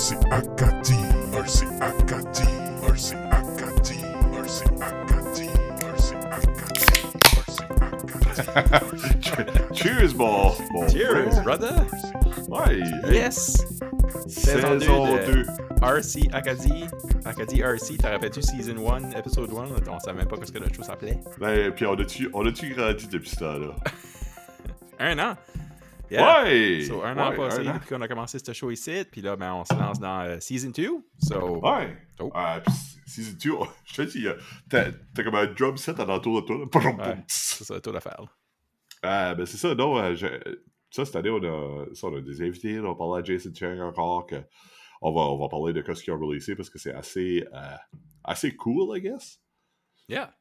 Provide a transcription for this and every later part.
RC Acadie, RC Acadie, RC Acadie, RC Acadie, RC Acadie, Cheers, mon, mon Cheers, frère. brother! Ouais, Yes! Saison saison 2 2. RC Acadie. Acadie RC, t'as rappelé Season 1, Episode 1? On savait même pas ce que le show s'appelait. Ben, puis on a-tu on a-tu grandi depuis ce temps-là? Un an! Yeah. Ouais! So, un an ouais, passé un an. depuis qu'on a commencé ce show ici, puis là, ben, on se lance dans euh, Season 2. So, Ouais! Oh. Ah, season 2, oh, je te dis, euh, t'as comme un drum set à l'entour de toi, Ouais. c'est ça, tout à faire. Ah, ben c'est ça, non, euh, je- ça, cette année, on a, ça, on a des invités, là, on parlait à Jason Chang encore, que on va, on va parler de ce qu'ils ont releasé parce que c'est assez, euh, assez cool, I guess. Yeah.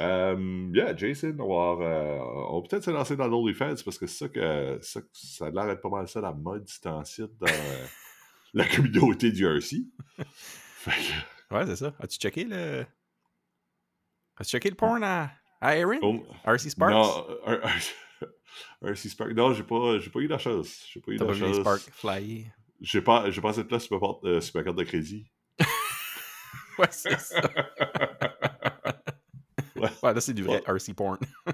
Euh, yeah, Jason, on va, euh, on va peut-être se lancer dans l'OnlyFans parce que c'est ça que ça, ça a l'air d'être pas mal ça la mode temps-ci dans euh, la communauté du RC. Que, Ouais, c'est ça. As-tu checké le. As-tu checké le porn à, à Aaron? oh, RC Sparks? Non, RC Spark. Non, j'ai pas, j'ai pas eu la chance. J'ai pas eu T'as la pas vu les chance. Sparks flyer? J'ai pas, j'ai pas de place sur ma, porte- euh, sur ma carte de crédit. Ouais, c'est ça. Ouais. Ouais, là, c'est du vrai RC porn.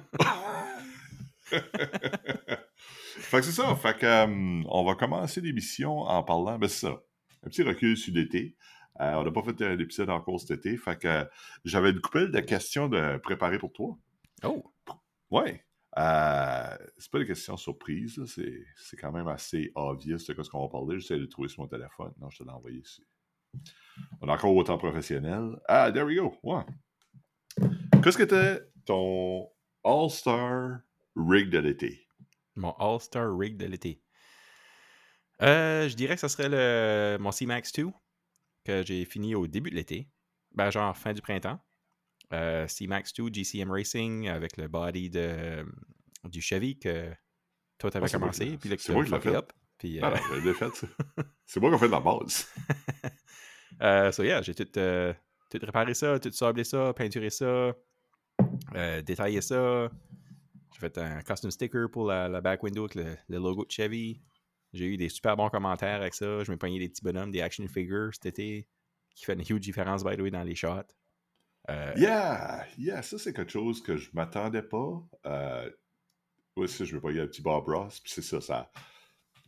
fait que c'est ça. Fait que, euh, on va commencer l'émission en parlant. Ben, c'est ça. Un petit recul sur l'été. Euh, on n'a pas fait un épisode encore cet été. Fait que euh, j'avais une couple de questions de préparer pour toi. Oh! Ouais. Euh, c'est pas des questions surprises. C'est, c'est quand même assez obvious de ce qu'on va parler. J'essaie de le trouver sur mon téléphone. Non, je te l'ai envoyé ici. On est encore autant professionnel. Ah, there we go. Ouais. Qu'est-ce que t'es ton All-Star rig de l'été? Mon All-Star Rig de l'été. Euh, je dirais que ce serait le, mon C-Max 2 que j'ai fini au début de l'été. Ben, genre fin du printemps. Euh, C-Max 2 GCM Racing avec le body de, du Chevy que toi t'avais Ah, moi commencé. Puis que c'est moi qui l'ai fait. up. Puis, Ah euh, non, fait, ça. C'est moi qui ai fait de la base. Euh, so yeah, j'ai tout, euh, tout réparé ça, tout sablé ça, peinturé ça, euh, détaillé ça. J'ai fait un custom sticker pour la, la back window avec le, le logo de Chevy. J'ai eu des super bons commentaires avec ça. Je pogné des petits bonhommes, des action figures cet été, qui fait une huge différence, by the way, dans les shots. Euh, Yeah! Yeah, ça, c'est quelque chose que je m'attendais pas. Euh, oui, ça, je pas y un petit Bob Ross, puis c'est ça, ça,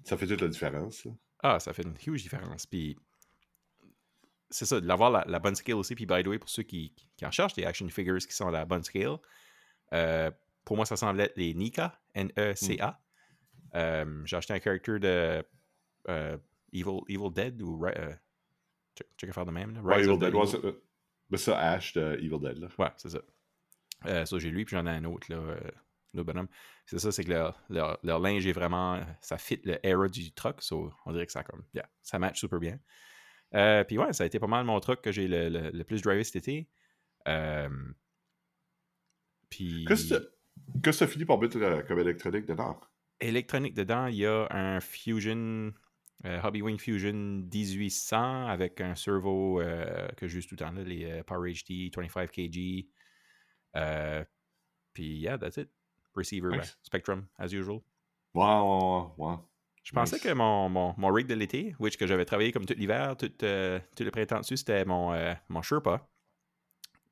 ça fait toute la différence. Ah, ça fait une huge différence. Puis c'est ça, de l'avoir la, la bonne scale aussi. Puis by the way, pour ceux qui, qui en cherchent des action figures qui sont à la bonne scale, euh, pour moi, ça semblait être les Nika, N-E-C-A. Euh, J'ai acheté un character de euh, Evil, Evil Dead ou check, check faire de même. là. Ouais, Evil Dead, Evil- euh, ben ça, Ash de Evil Dead, là. Ouais, c'est ça. Euh, ça, j'ai lui, puis j'en ai un autre, là, euh, le bonhomme. C'est ça, c'est que leur, leur- leur linge est vraiment. Ça fit le era du truck, so on dirait que ça comme. Yeah, ça match super bien. Euh, puis ouais, ça a été pas mal mon truck que j'ai le, le- le plus drivé cet été. Euh, puis. Qu'est-ce que t'as- qu'est-ce que t'as fini par mettre euh, comme électronique dedans? électronique dedans, il y a un Fusion, euh, Hobbywing Fusion 1800 avec un servo que j'use tout le temps, là, les Power HD 25 kg. Puis, yeah, that's it. Receiver, Nice. Spectrum, as usual. Ouais, ouais, ouais. Je pensais que mon, mon, mon rig de l'été, which que j'avais travaillé comme tout l'hiver, tout, euh, tout le printemps dessus, c'était mon, euh, mon Sherpa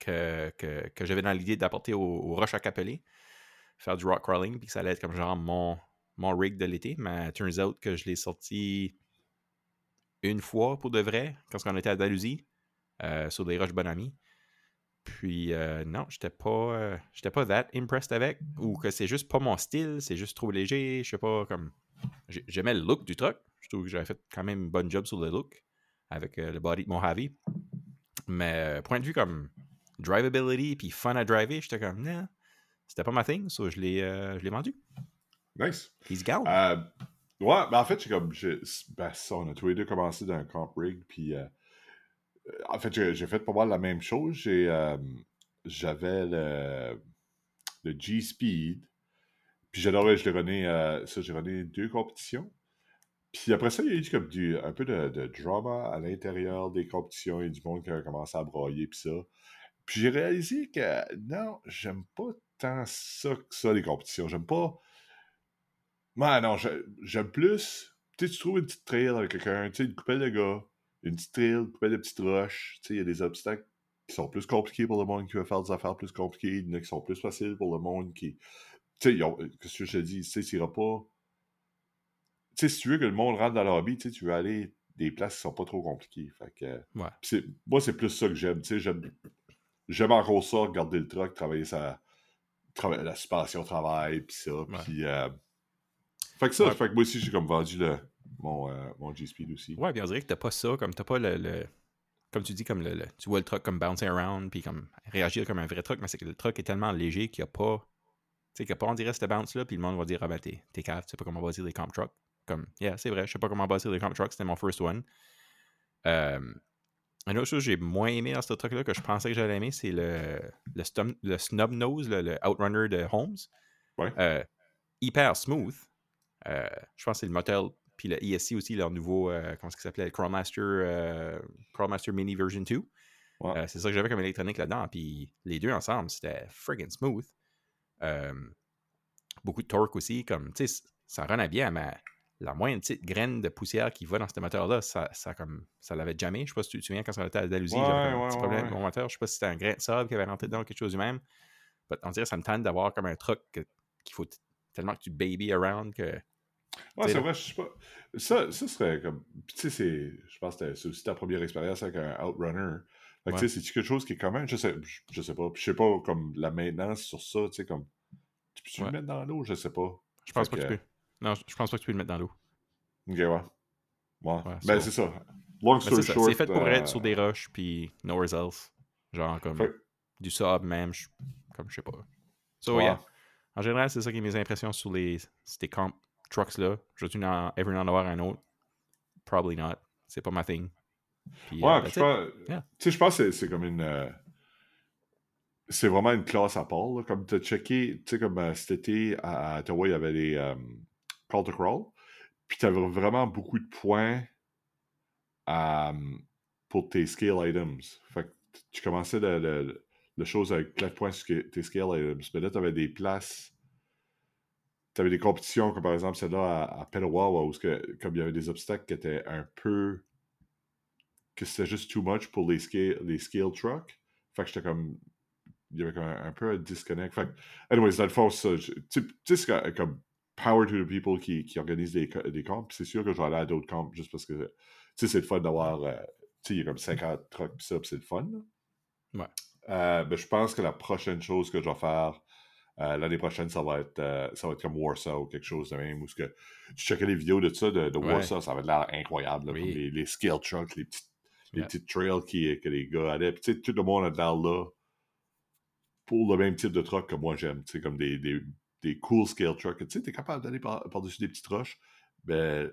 que, que, que j'avais dans l'idée d'apporter au, au Roche à Capelé, faire du rock crawling, puis que ça allait être comme genre mon, mon rig de l'été. Mais turns out que je l'ai sorti une fois pour de vrai, quand on était à Dalhousie, euh, sur des roches Bonami. Puis euh, non, j'étais pas, euh, j'étais pas that impressed avec, ou que c'est juste pas mon style, c'est juste trop léger, je sais pas, comme J'aimais le look du truck. Je trouve que j'avais fait quand même une bonne job sur le look avec euh, le body de Mojave. Mais euh, point de vue comme drivability puis fun à driver, j'étais comme, non, c'était pas ma thing, so je l'ai euh, je l'ai vendu. Nice. He's gone. Euh, ouais, ben en fait, j'ai comme. Ben, ça, on a tous les deux commencé dans un camp rig, puis. en fait, j'ai fait pas mal la même chose. J'ai. J'avais le. Le G-Speed. Puis j'adorais, je l'ai runné. euh, ça, j'ai runné deux compétitions. Puis après ça, il y a eu comme du, un peu de, de drama à l'intérieur des compétitions et du monde qui a commencé à broyer, puis ça. Puis j'ai réalisé que non, j'aime pas tant ça que ça, les compétitions. J'aime pas. Ouais, non, j'aime plus tu tu trouves une petite trail avec quelqu'un, tu sais, une couple de gars, une petite trail, une couple de petites roches, tu sais, il y a des obstacles qui sont plus compliqués pour le monde qui veut faire des affaires plus compliquées, il y en a qui sont plus faciles pour le monde qui. Tu sais, ont- qu'est-ce que je te dis, tu sais, pas. Tu sais, si tu veux que le monde rentre dans leur hobby, tu veux aller des places qui sont pas trop compliquées. Fait que. Ouais. C'est- moi, c'est plus ça que j'aime, tu sais, j'aime. J'aime encore ça, regarder le truck, travailler sa. trava- la suspension au travail, pis ça, puis. euh, Fait que ça, Ouais. fait que moi aussi, j'ai comme vendu le, mon, euh, mon G-Speed aussi. Ouais, puis on dirait que t'as pas ça, comme t'as pas le, le- Comme tu dis, comme le, le- Tu vois le truck comme bouncing around, puis comme réagir comme un vrai truck, mais c'est que le truck est tellement léger qu'il n'y a pas. Tu sais, a pas, on dirait, ce bounce-là, puis le monde va dire, ah ben, t'es t'es cave, tu sais pas comment bâtir des comp trucks. Comme, yeah, c'est vrai, je sais pas comment bâtir des comp trucks, c'était mon first one. Euh, une autre chose que j'ai moins aimé dans ce truck-là, que je pensais que j'allais aimer, c'est le, le, stum- le snub nose, le, le Outrunner de Holmes. Ouais. Euh, hyper smooth. Euh, je pense que c'est le moteur, puis le ESC aussi, leur nouveau, comment est-ce qu'il s'appelait, le Crawlmaster, Crawlmaster Mini Version 2. Ouais. C'est ça que j'avais comme électronique là-dedans. Puis les deux ensemble, c'était friggin' smooth. Euh, beaucoup de torque aussi. Comme, tu sais, ça run à bien, mais la moindre petite graine de poussière qui va dans ce moteur-là, ça, ça, comme, ça l'avait jamais. Je sais pas si tu te souviens quand ça était à Dalhousie, Ouais, j'avais un petit problème ouais. avec mon moteur. Je sais pas si c'était un grain de sable qui avait rentré dedans ou quelque chose du même. But on dirait que ça me tente d'avoir comme un truck que- qu'il faut tellement que tu baby around que. Ouais, c'est vrai, je sais pas. Ça, ça serait comme. Puis, tu sais, c'est. Je pense que c'était- c'est aussi ta première expérience avec un Outrunner. Fait que, Ouais. tu sais, c'est quelque chose qui est commun. Je sais, je, sais pas. Je sais pas, comme la maintenance sur ça, tu sais, comme. Tu peux-tu Ouais. le mettre dans l'eau? Je sais pas. Je pense Fait pas que tu peux. Non, je pense pas que tu peux le mettre dans l'eau. Ok, ouais. Ouais. Ouais, ben, c'est ça. Long Mais story short. c'est fait pour euh, être sur des roches, puis nowhere else. Genre comme Fait- du sable même, je- comme je sais pas. So, ouais. yeah. En général, c'est ça qui est mes impressions sur les ces camp trucks-là. Je vais en avoir un autre? Probably not. C'est pas ma thing. Puis, euh, Ouais, that's puis je pense, Yeah. je pense que c'est- comme une. euh, c'est vraiment une classe à part. là. Comme tu as checké, tu sais, comme euh, cet été à, à Ottawa, il y avait les euh, Call to Crawl. Puis tu avais vraiment beaucoup de points euh, pour tes scale items. Fait que tu commençais le, le, le chose avec 4 points sur tes scale items. Mais là, tu avais des places. Tu avais des compétitions, comme par exemple celle-là à, à où que, comme il y avait des obstacles qui étaient un peu que c'était juste too much pour les scale, les scale trucks. Fait que j'étais comme. Il y avait comme un, un peu un disconnect. Fait que, anyways, dans le fond, Tu sais, c'est comme- power to the people qui, qui organisent des, des camps. C'est sûr que je vais aller à d'autres camps juste parce que, tu sais, c'est le fun d'avoir. euh, tu sais, il y a comme 50 trucks, pis ça, pis c'est le fun. là. Ouais. Euh, ben, je pense que la prochaine chose que je vais faire euh, l'année prochaine, ça va être euh, ça va être comme Warsaw ou quelque chose de même. Où ce que tu checkais les vidéos de ça, de, de Ouais. Warsaw, ça avait l'air incroyable. là, Oui. comme les, les scale trucks, les petites les petites trails qui, que les gars allaient. Puis, tu sais, tout le monde a de l'air là pour le même type de truck que moi j'aime. Tu sais, comme des, des, des cool scale trucks. Tu sais, t'es capable d'aller par- par-dessus des petites roches. Ben,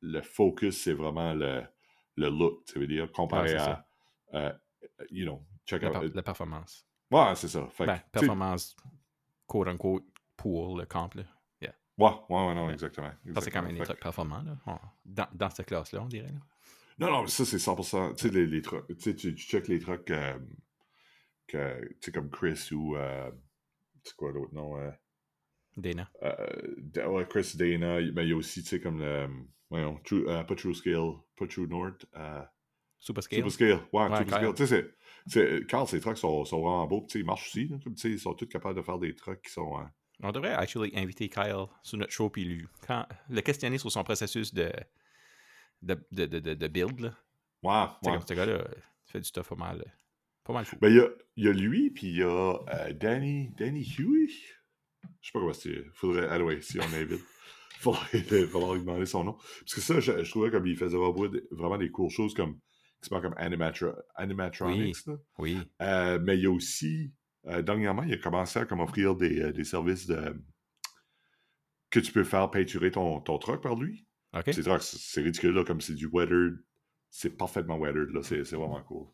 le focus, c'est vraiment le, le look, tu veux dire, comparé Ouais, à, euh, you know, check La, out. la performance. Ouais, c'est ça. Fait Ben, tu performance, quote unquote, pour le camp. Là. ouais, ouais, ouais, non, Ouais. exactement. Ça, c'est quand exactement. même des trucs performants. Là. On- Dans, dans cette classe-là, on dirait. là. Non, non, mais ça, c'est 100%. Tu sais, les, les trucks. Tu check les trucks euh, que, tu sais, comme Chris ou. Euh, c'est quoi l'autre nom euh, Dana. euh, ouais, Chris Dana. Mais il y a aussi, tu sais, comme le. Voyons, True, pas True Scale, pas True North. Super scale. Super Scale. Ouais, Ouais, Super. Scale. Tu sais, c'est-. Carl, ces trucks sont, sont vraiment beaux. Tu sais, ils marchent aussi. là, ils sont tous capables de faire des trucks qui sont. euh, On devrait actually inviter Kyle sur notre show puis lui quand, le questionner sur son processus de, de, de, de, de- build. Là. Ouais, sais, ouais. comme ce gars-là, il fait du stuff pas mal, pas mal fou. Ben, il y a, y a lui, puis il y a euh, Danny, Danny Huey. Je sais pas comment c'est. Faudrait. Anyway, si on invite. Faudrait, faudrait lui demander son nom. Parce que ça, je, je trouvais comme il faisait vraiment des, vraiment des cool choses comme. qui comme animatro, animatronics. là. Oui. Euh, mais il y a aussi. euh, dernièrement, il a commencé à comme offrir des, euh, des services de. que tu peux faire peinturer ton, ton truck par lui. C'est ridicule, là, comme c'est du weathered. C'est parfaitement weathered, là. C'est c'est vraiment cool.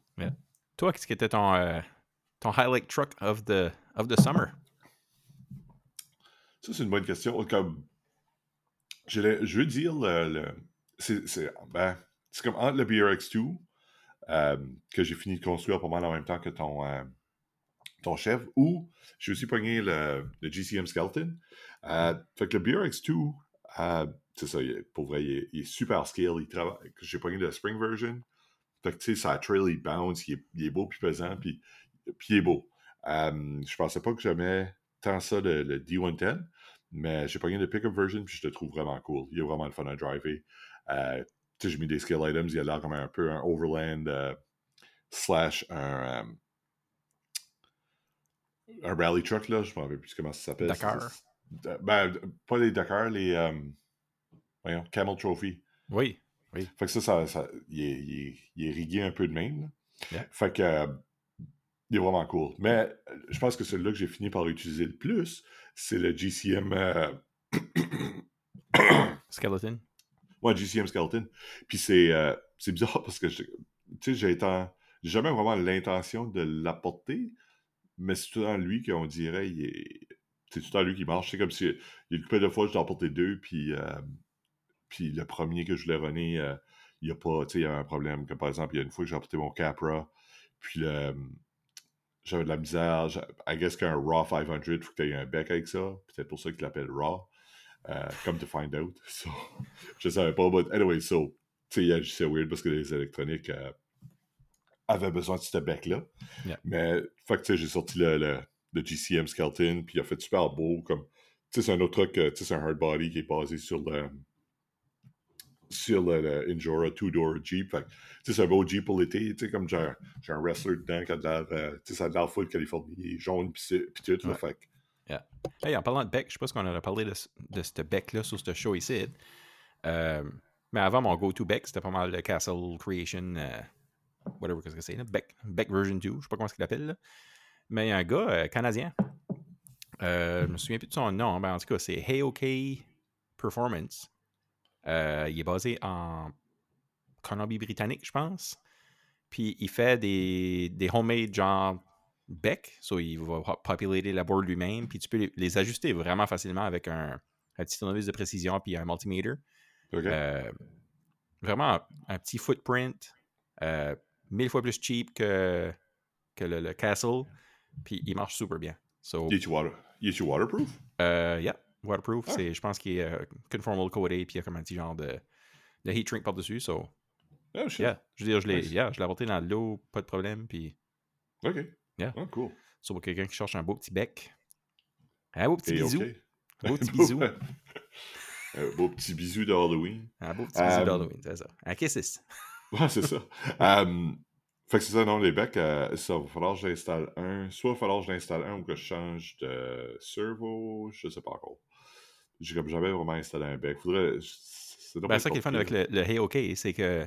Toi, qu'est-ce qui était ton, euh, ton highlight truck of the, of the summer? Ça, c'est une bonne question. Comme, je, je veux dire, le, le- c'est, c'est- ben, c'est comme entre le BRX2, euh, que j'ai fini de construire pas mal en même temps que ton, euh, ton chef, ou j'ai aussi pogné le, le GCM Skeleton. Fait que le BRX2, Euh, c'est ça, il est- pour vrai, il est, il est super skill. Il travaille. J'ai pogné de Spring Version. Fait que, tu sais, sa trail, il bounce, il est, il est beau puis pesant, puis, puis il est beau. Je pensais pas que j'aimais tant ça le, le D110, mais j'ai pogné de Pickup Version, puis je le trouve vraiment cool. Il est vraiment le fun à driver. Euh, tu sais, j'ai mis des skill items, il a l'air comme un peu un Overland euh, slash un, un rally truck, là. Je me rappelle plus comment ça s'appelle. Dakar. Ben, pas les Dakar, les voyons, Camel Trophy. Oui. Fait que ça, ça, ça- il, est, il est- il est rigué un peu de même. Yeah. Fait que euh, il est vraiment cool. Mais je pense que celui-là que j'ai fini par utiliser le plus, c'est le GCM. euh, Skeleton? Ouais, GCM Skeleton. Puis c'est euh, c'est bizarre parce que, je- tu sais, j'ai jamais vraiment l'intention de l'apporter, mais c'est tout temps lui qu'on dirait, c'est tout temps lui qui marche. C'est comme si, il y a une couple de fois, je dois apporter deux, puis, puis le premier que je voulais runner, euh, il y a pas, tu sais, il y a un problème. Comme par exemple, il y a une fois que j'ai apporté mon Capra, puis le, j'avais de la misère. I guess qu'un Raw 500, il faut que tu aies un bec avec ça. Peut-être pour ça qu'il l'appelle Raw. euh, comme to find out. So, je savais pas, but anyway, so, tu sais, il y a- c'est weird parce que les électroniques euh, avaient besoin de ce bec-là. Yeah. Mais, fait que, tu sais, j'ai sorti le, le, le GCM Skeleton, puis il a fait super beau, comme, tu sais, c'est un autre truc, euh, tu sais, c'est un hard body qui est basé sur le, sur le, le Injora two-door Jeep. Fait que, tu sais, c'est un beau Jeep pour l'été, tu sais, comme j'ai un, j'ai un wrestler dedans qui a de l'air, euh, tu sais, ça a de l'air full Californie, jaune, pis pis tout, là, Ouais. fait que, Hey, en parlant de bec, je sais pas si on aurait parlé de, ce- de ce bec-là sur ce show ici. Euh, mais avant, mon go-to bec, c'était pas mal le Castle Creation, euh, whatever que c'est, là, bec, bec version 2, je sais pas comment il l'appelle. là. Mais il y a un gars euh, canadien. Euh, je me souviens plus de son nom, mais en tout cas, c'est Heyoke Performance. Euh, il est basé en Colombie-Britannique, je pense. Puis il fait des, des homemade genre bec. So il va po- populater la board lui-même. Puis tu peux les, les ajuster vraiment facilement avec un, un petit tournevis de précision puis un multimeter. Euh, vraiment un, un petit footprint. euh, mille fois plus cheap que, que le, le Castle. Puis il marche super bien. So, Il est-tu water, il est-tu waterproof? euh, yeah, waterproof. Ah. C'est, je pense qu'il est euh, conformal coated. Puis il y a comme un petit genre de, de heat shrink par-dessus. So, Oh, shit. yeah. Je veux dire, je l'ai, Nice. yeah, je l'ai apporté dans l'eau, pas de problème. Puis, Ok. Yeah. Oh, cool. so pour quelqu'un qui cherche un beau petit bec, un beau petit Et bisou. Un beau petit bisou. Un beau petit bisou de Halloween. Un beau petit bisou Euh, d'Halloween, c'est ça. Un kisses. Ouais, c'est ça. Euh, fait que c'est ça, non, les becs, euh, ça va falloir que j'installe un. Soit il va falloir que je l'installe un ou que je change de servo, je sais pas encore. J'ai comme jamais vraiment installé un bec. Faudrait. C'est Ben, ça qui est fun avec le, le Hey OK, c'est que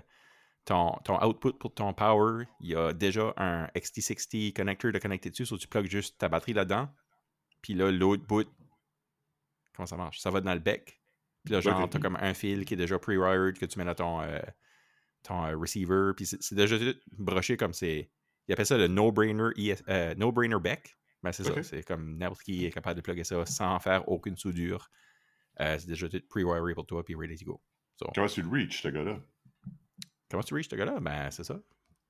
ton, ton output pour ton power, il y a déjà un XT60 connecteur de connecter dessus, so tu plugues juste ta batterie là-dedans. Puis là, l'autre bout, comment ça marche? Ça va dans le bec. Puis là, genre, t'as comme un fil qui est déjà pre-wired que tu mets dans ton, euh, ton euh, receiver. Puis c'est déjà broché comme c'est. Ils appellent ça le no-brainer ES euh, bec. Ben, c'est ça. C'est comme n'importe qui est capable de plugger ça sans faire aucune soudure. Euh, c'est déjà tout pre-wired pour toi, puis ready to go. So, Comment tu le reach, ce gars-là? Comment tu reach ce gars-là? Ben, c'est ça.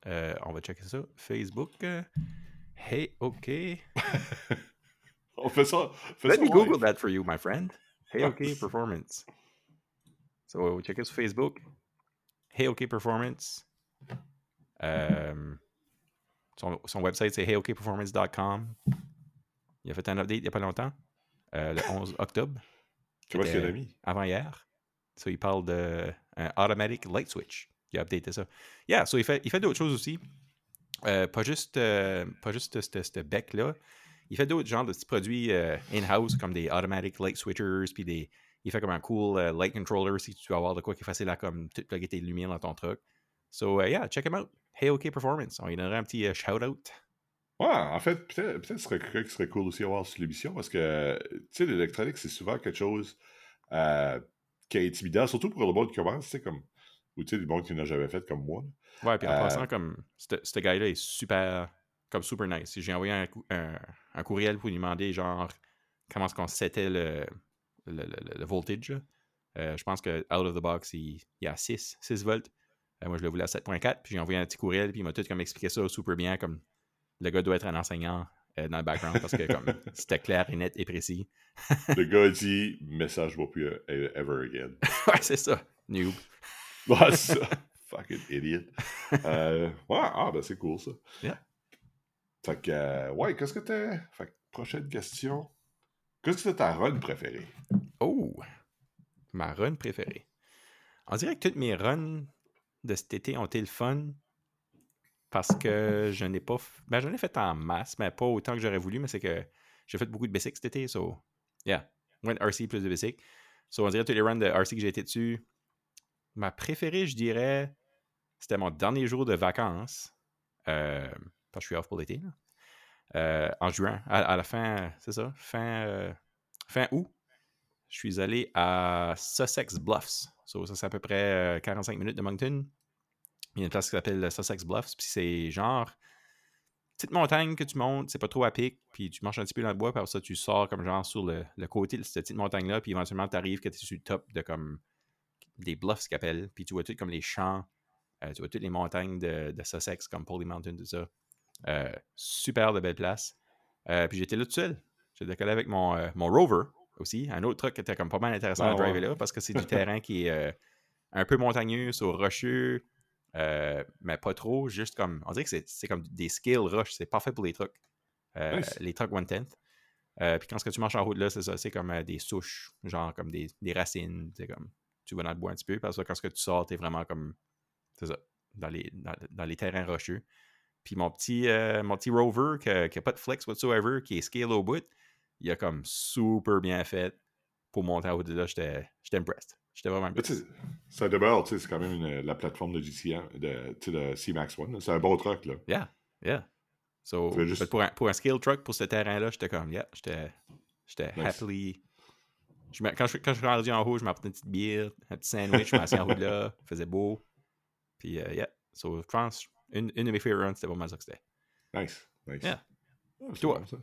Euh, on va checker ça. Facebook. hey, OK. On fait ça. Let ça me. Google that for you, my friend. Hey, OK Performance. So, checker sur Facebook. Hey, OK Performance. Euh, son, son website, c'est heyokperformance.com. Il a fait un update il n'y a pas longtemps, euh, le 11 octobre, Qu'il a mis? avant-hier. So, il parle de un automatic light switch. Il a updaté ça. Yeah, so il fait, il fait d'autres choses aussi. Euh, pas juste, euh, pas juste ce bec-là. Il fait d'autres genres de petits produits euh, in-house, comme des automatic light switchers, puis des. Il fait comme un cool euh, light controller si tu veux avoir de quoi qui est facile à comme tout plugger tes lumières dans ton truck. So, uh, yeah, check him out. Hey, OK Performance. On lui donnerait un petit euh, shout-out. Ouais, en fait, peut-être peut ce serait quelqu'un qui serait cool aussi à voir sur l'émission parce que, tu sais, l'électronique, c'est souvent quelque chose euh, qui est intimidant, surtout pour le monde qui commence, tu sais, comme. Ou tu sais, du monde qui n'a jamais fait comme moi. là. Ouais, puis en Euh, passant, comme, ce gars-là est super, comme super nice. J'ai envoyé un, un, un courriel pour lui demander, genre, comment est-ce qu'on settait le, le, le- le voltage. Euh, je pense que out of the box, il, il y a 6, 6 volts. Moi, je le voulais à 7.4, puis j'ai envoyé un petit courriel, puis il m'a tout comme expliqué ça super bien, comme le gars doit être un enseignant euh, dans le background parce que comme c'était clair et net et précis. Le gars dit message va plus euh, ever again. ouais, c'est ça. Noob. Ouais, c'est ça. Fucking idiot. Euh, ouais, ah, ben c'est cool ça. Yeah. Fait que, ouais, qu'est-ce que t'es. Fait que, prochaine question. Qu'est-ce que c'est ta run préférée? Oh! Ma run préférée. On dirait que toutes mes runs de cet été ont été le fun parce que je n'ai pas. f- Ben, j'en ai fait en masse, mais pas autant que j'aurais voulu, mais c'est que j'ai fait beaucoup de basics cet été, so. Yeah. Went RC plus de basics. So, on dirait tous les runs de RC que j'ai été dessus. Ma préférée, je dirais, c'était mon dernier jour de vacances. Euh, parce que je suis off pour l'été. Euh, en juin, à, la fin, c'est ça, fin, euh, fin août, je suis allé à Sussex Bluffs. So, ça, c'est à peu près euh, 45 minutes de Moncton. Il y a une place qui s'appelle Sussex Bluffs, puis c'est genre petite montagne que tu montes, c'est pas trop à pic, puis tu marches un petit peu dans le bois, puis après ça, tu sors comme genre sur le, le côté de cette petite montagne-là, puis éventuellement, tu arrives que tu es sur le top de comme des bluffs qu'ils appellent, puis tu vois tout comme les champs, euh, tu vois toutes les montagnes de, de Sussex, comme Polly Mountain, tout ça. Euh, super de belle place. Euh, puis j'étais là tout seul. J'ai décollé avec mon, mon Rover aussi, un autre truc qui était comme pas mal intéressant Ah à driver ouais. là, parce que c'est du terrain qui est un peu montagneux, sur rocheux, euh, mais pas trop, juste comme, on dirait que c'est- comme des scale rush, c'est parfait pour les trucks. Euh, Nice. Les trucks one-tenth. Euh, puis quand ce que tu marches en route là, c'est ça, c'est comme des souches, genre comme des, des racines, c'est comme, tu vas dans le bois un petit peu, parce que quand ce que tu sors, t'es vraiment comme, c'est ça, dans les, dans, dans les terrains rocheux. Puis mon petit, mon petit rover qui n'a pas de flex whatsoever, qui est scale au bout, il a comme super bien fait pour monter en haut de là. J'étais impressed. J'étais vraiment ça demeure, c'est quand même une- la plateforme de GCN, de, de C-Max One. C'est un bon truck, là. Yeah, yeah. So, juste- pour, un, pour un scale truck, pour ce terrain-là, j'étais comme, yeah, j'étais Nice. happily. Je quand, je, quand je suis rendu en haut, je m'apportais une petite bière, un petit sandwich, je m'assis en haut de là, il faisait beau. Puis, euh, yeah. So, je pense, une, une de mes favorite runs, c'était vraiment ça que c'était. Nice, nice. Yeah. Ah, c'est Toi? bon, ça.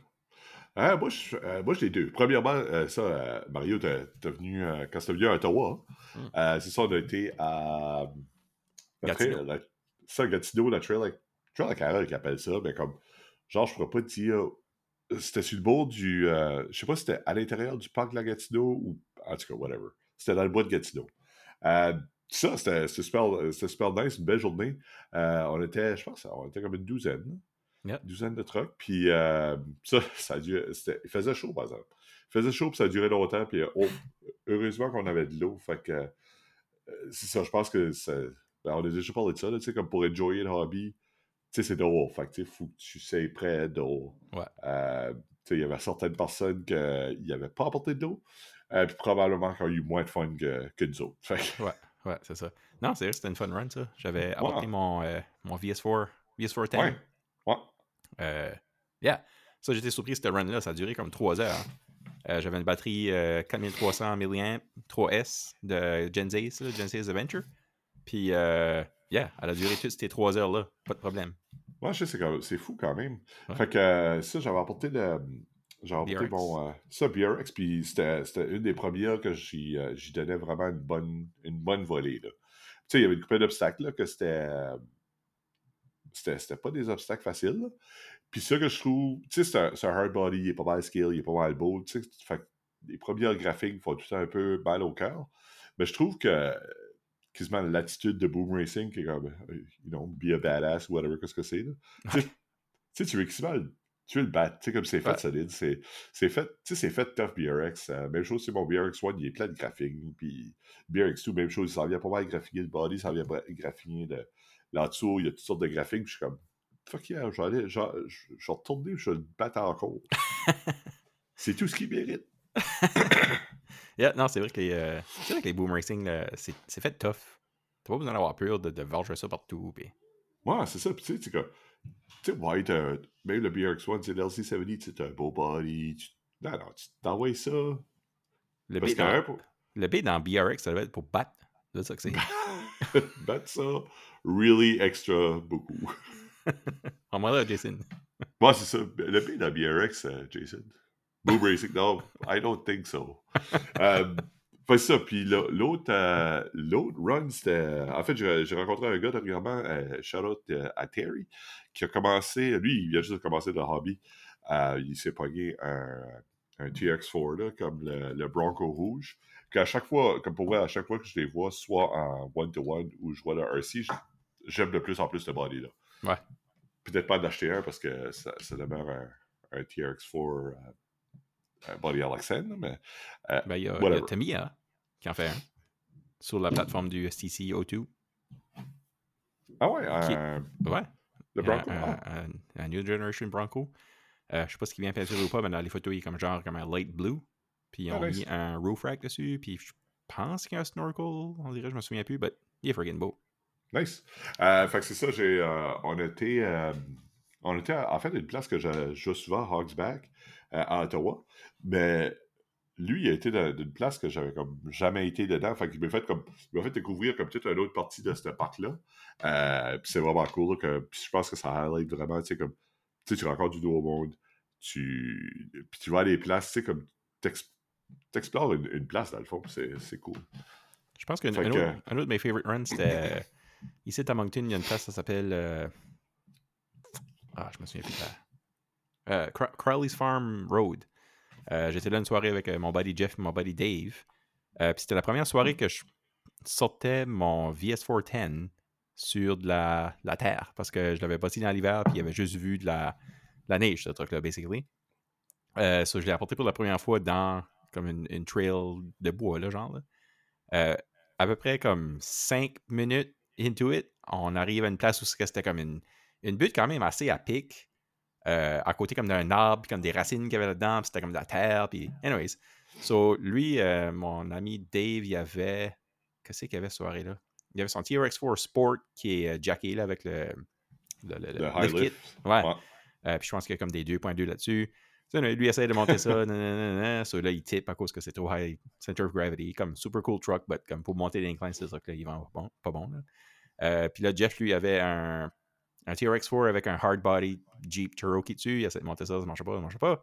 Euh, moi, je- euh, moi, j'ai deux. Premièrement, euh, ça, euh, Mario, t'es t'es venu, quand t'es venu à Ottawa, Mm. euh, c'est ça, on a été à. la trail- Gatineau. la- ça, Gatineau, la Trail, à Carole qui appelle ça, mais comme. Genre, je pourrais pas te dire. C'était sur le bord du. je sais pas si c'était à l'intérieur du parc de la Gatineau ou. En tout cas, whatever. C'était dans le bois de Gatineau. Ça, c'était c'était super, c'était super nice, une belle journée. On était, je pense, on était comme une douzaine. Yep. Une douzaine de trucks. Puis euh, ça, ça a duré. c'était- Il faisait chaud, par exemple. Il faisait chaud, puis ça duré longtemps. Puis euh, oh, heureusement qu'on avait de l'eau. Fait que. euh, c'est ça, je pense que ça. ben, on a déjà parlé de ça, tu sais, comme pour enjoyer le hobby. Tu sais, c'est dehors. Fait que, tu sais, faut que tu sais près dehors. Ouais. Euh, tu sais, il y avait certaines personnes qui n'avaient pas apporté d'eau. Euh, puis probablement qu'ils ont eu moins de fun que, que nous autres. Fait que, Ouais, c'est ça. Non, c'est vrai, c'était une fun run, ça. J'avais apporté Ouais. mon, euh, mon VS4, VS4 10. ouais. Ouais. Euh, yeah. Ça, j'étais surpris, cette run-là. Ça a duré comme 3 heures. Euh, J'avais une batterie euh, 4300 mAh, 3S de Gen Z, ça, Gen Z Adventure. Puis, euh, yeah, elle a duré toutes ces 3 heures-là. Pas de problème. Moi, je sais, c'est fou quand même. Ouais. Fait que euh, ça, j'avais apporté le. J'avais apporté mon. euh, ça, BRX, puis c'était une des premières que j'y euh, donnais vraiment une bonne, une bonne volée. Là. Tu sais, il y avait une couple d'obstacles, là, que c'était. euh, C'était pas des obstacles faciles. là. Puis ça que je trouve. Tu sais, c'est un, hard body, il est pas mal skill, il est pas mal beau. Tu sais, fait les premières graphiques font tout le temps un peu mal au cœur. Mais je trouve que quasiment l'attitude de Boom Racing, qui est comme, you know, be a badass, whatever, qu'est-ce que c'est, là. Tu sais, tu veux quasiment tu veux le battre, tu sais, comme c'est fait Ouais. solide, c'est fait, tu sais, c'est fait tough BRX. euh, même chose, c'est mon BRX 1, il est plein de graphiques, puis BRX 2, même chose, s'en vient pas mal graphiquer le body, ça vient graphiquer le, l'en-dessous, il y a toutes sortes de graphiques, puis je suis comme, fuck yeah, aller, je vais retourner, je vais le battre encore. c'est tout ce qu'il mérite. Yeah, non, c'est vrai que les, euh, c'est vrai que les Boom Racing, c'est c'est fait tough. T'as pas besoin d'avoir peur de, de varger ça partout. Puis... Ouais, c'est ça. Puis tu sais, c'est comme. Tu sais, ouais, t'as- même le BRX1, c'est l'LC70, tu sais, t'as un beau body. Tu... Non, non, tu t'envoies ça. Le, B que dans, pour le B dans BRX, ça doit être pour battre. C'est ça que c'est. battre ça really extra beaucoup. En moi là, Jason. Ouais, c'est ça. Le B dans BRX, Jason. Boom Racing, no, I don't think so. euh, ça, puis l'autre euh, l'autre run, c'était... En fait, j'ai rencontré un gars dernièrement, euh, out euh, à Terry, qui a commencé, lui, il vient juste de commencer le hobby. euh, il s'est pogné un, un TX4, là, comme le, le Bronco rouge. Qu'à chaque fois, comme pour vrai, à chaque fois que je les vois, soit en one-to-one ou je vois le RC, j'aime de plus en plus ce body-là. Ouais. Peut-être pas d'acheter un parce que ça, ça demeure un, un TRX4 euh, un body Alexandre, mais Ben, il y a, y a. Tamiya qui en fait un sur la plateforme du STC O2. ah ouais, un, Ouais. le Bronco? Un, ah, un- New Generation Bronco. Euh, je sais pas ce qui vient peinturé ou pas, mais dans les photos, il est comme genre comme un light blue. Puis ils Ah, ont nice. mis un roof rack dessus. Puis je pense qu'il y a un snorkel. On dirait, je me souviens plus, mais il est friggin' beau. Nice. Euh, fait que c'est ça, j'ai, euh, on était, euh, on était à- en fait une place que je je souvent, Hogsback, euh, à Ottawa, mais lui, il a été dans une place que j'avais comme jamais été dedans, fait qu'il m'a fait comme, il m'a fait découvrir comme toute une autre partie de ce parc-là, puis c'est vraiment cool, que, puis je pense que ça highlight vraiment, tu sais, comme, tu sais, tu rencontres du nouveau monde, tu, puis tu vas à des places, tu sais, comme, t'explores une, une place, dans le fond, c'est c'est cool. Je pense qu'un que- autre, un autre de mes favorite runs, c'était. euh, ici à Moncton, il y a une place, ça s'appelle. euh, Ah, je me souviens plus. Euh, Cra- Crowley's Farm Road. Euh, J'étais là une soirée avec euh, mon buddy Jeff et mon buddy Dave. Euh, Puis c'était la première soirée que je sortais mon VS410 sur de la, la terre parce que je l'avais passé dans l'hiver puis il avait juste vu de la, de la neige, ce truc-là, basically. Euh, so, je l'ai apporté pour la première fois dans comme une, une trail de bois, là, genre. là. Euh, à peu près comme 5 minutes into it, on arrive à une place où c'était comme une, une butte quand même assez à pic. euh, à côté comme d'un arbre, comme des racines qu'il y avait là-dedans, puis c'était comme de la terre, puis anyways. So, lui, euh, mon ami Dave, il avait... Qu'est-ce qu'il y avait cette soirée-là? Il y avait son TRX4 Sport qui est jacké là, avec le, le, le- le Le high lift kit. Ouais. Ouais. Euh, puis je pense qu'il y a comme des 2.2 là-dessus. Lui essaie de monter ça, nanana, so là il tip à cause que c'est trop high center of gravity, comme super cool truck, but comme pour monter l'incline, ce truc-là, il va bon, pas bon. Là. Euh, puis là, Jeff, lui, avait un, un TRX4 avec un hard body Jeep Cherokee dessus, il essaie de monter ça, ça marche pas, ça marche pas.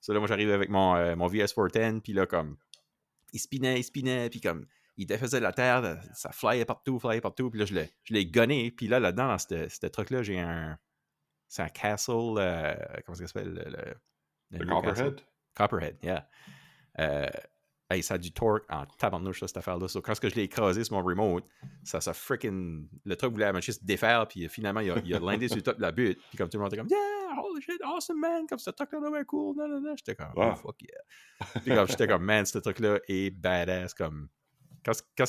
So là, moi, j'arrive avec mon, euh, mon VS410, puis là, comme, il spinait, il spinait, puis comme, il défaisait la terre, ça flyait partout, flyait partout, puis là, je l'ai, je l'ai puis là, là-dedans, dans ce truc-là, j'ai un, c'est un Castle, euh, comment ça s'appelle, le, le. Copperhead? Copperhead, yeah. Euh, hey, ça a du torque en tabarnouche, cette affaire-là. So, quand je l'ai écrasé sur mon remote, ça, ça freaking. Le truc voulait la juste défaire, puis finalement, il a, il a landé sur le top de la butte. Puis comme tout le monde était comme, yeah, holy shit, awesome, man. Comme ce truc-là, ouais, cool. Non, non, non. J'étais comme, oh, fuck yeah. Puis comme, j'étais comme, man, ce truc-là est badass. Comme, quand, quand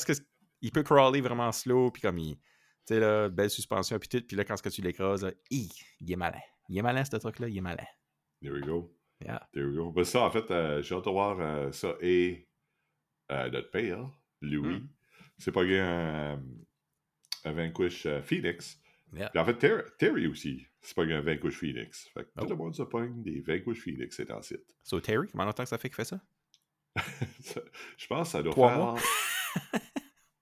il peut crawler vraiment slow, puis comme il. Tu sais, là, belle suspension, puis tout. Puis là, quand tu l'écrases, là, hi, il est malin. Il est malin, ce truc-là, il est malin. There we go. Yeah. There we go. Ben ça, en fait, euh, j'ai hâte de voir euh, ça et euh, notre père, Louis. Mm. C'est pas un, un Vanquish Phoenix. Yeah. Puis en fait, Ter- Terry aussi, c'est pas un Vanquish Phoenix. Fait que Oh. tout le monde se pogne des Vanquish Phoenix, c'est en site. So, Terry, comment longtemps que ça fait qu'il fait ça? Je pense que ça doit Trois faire... mois.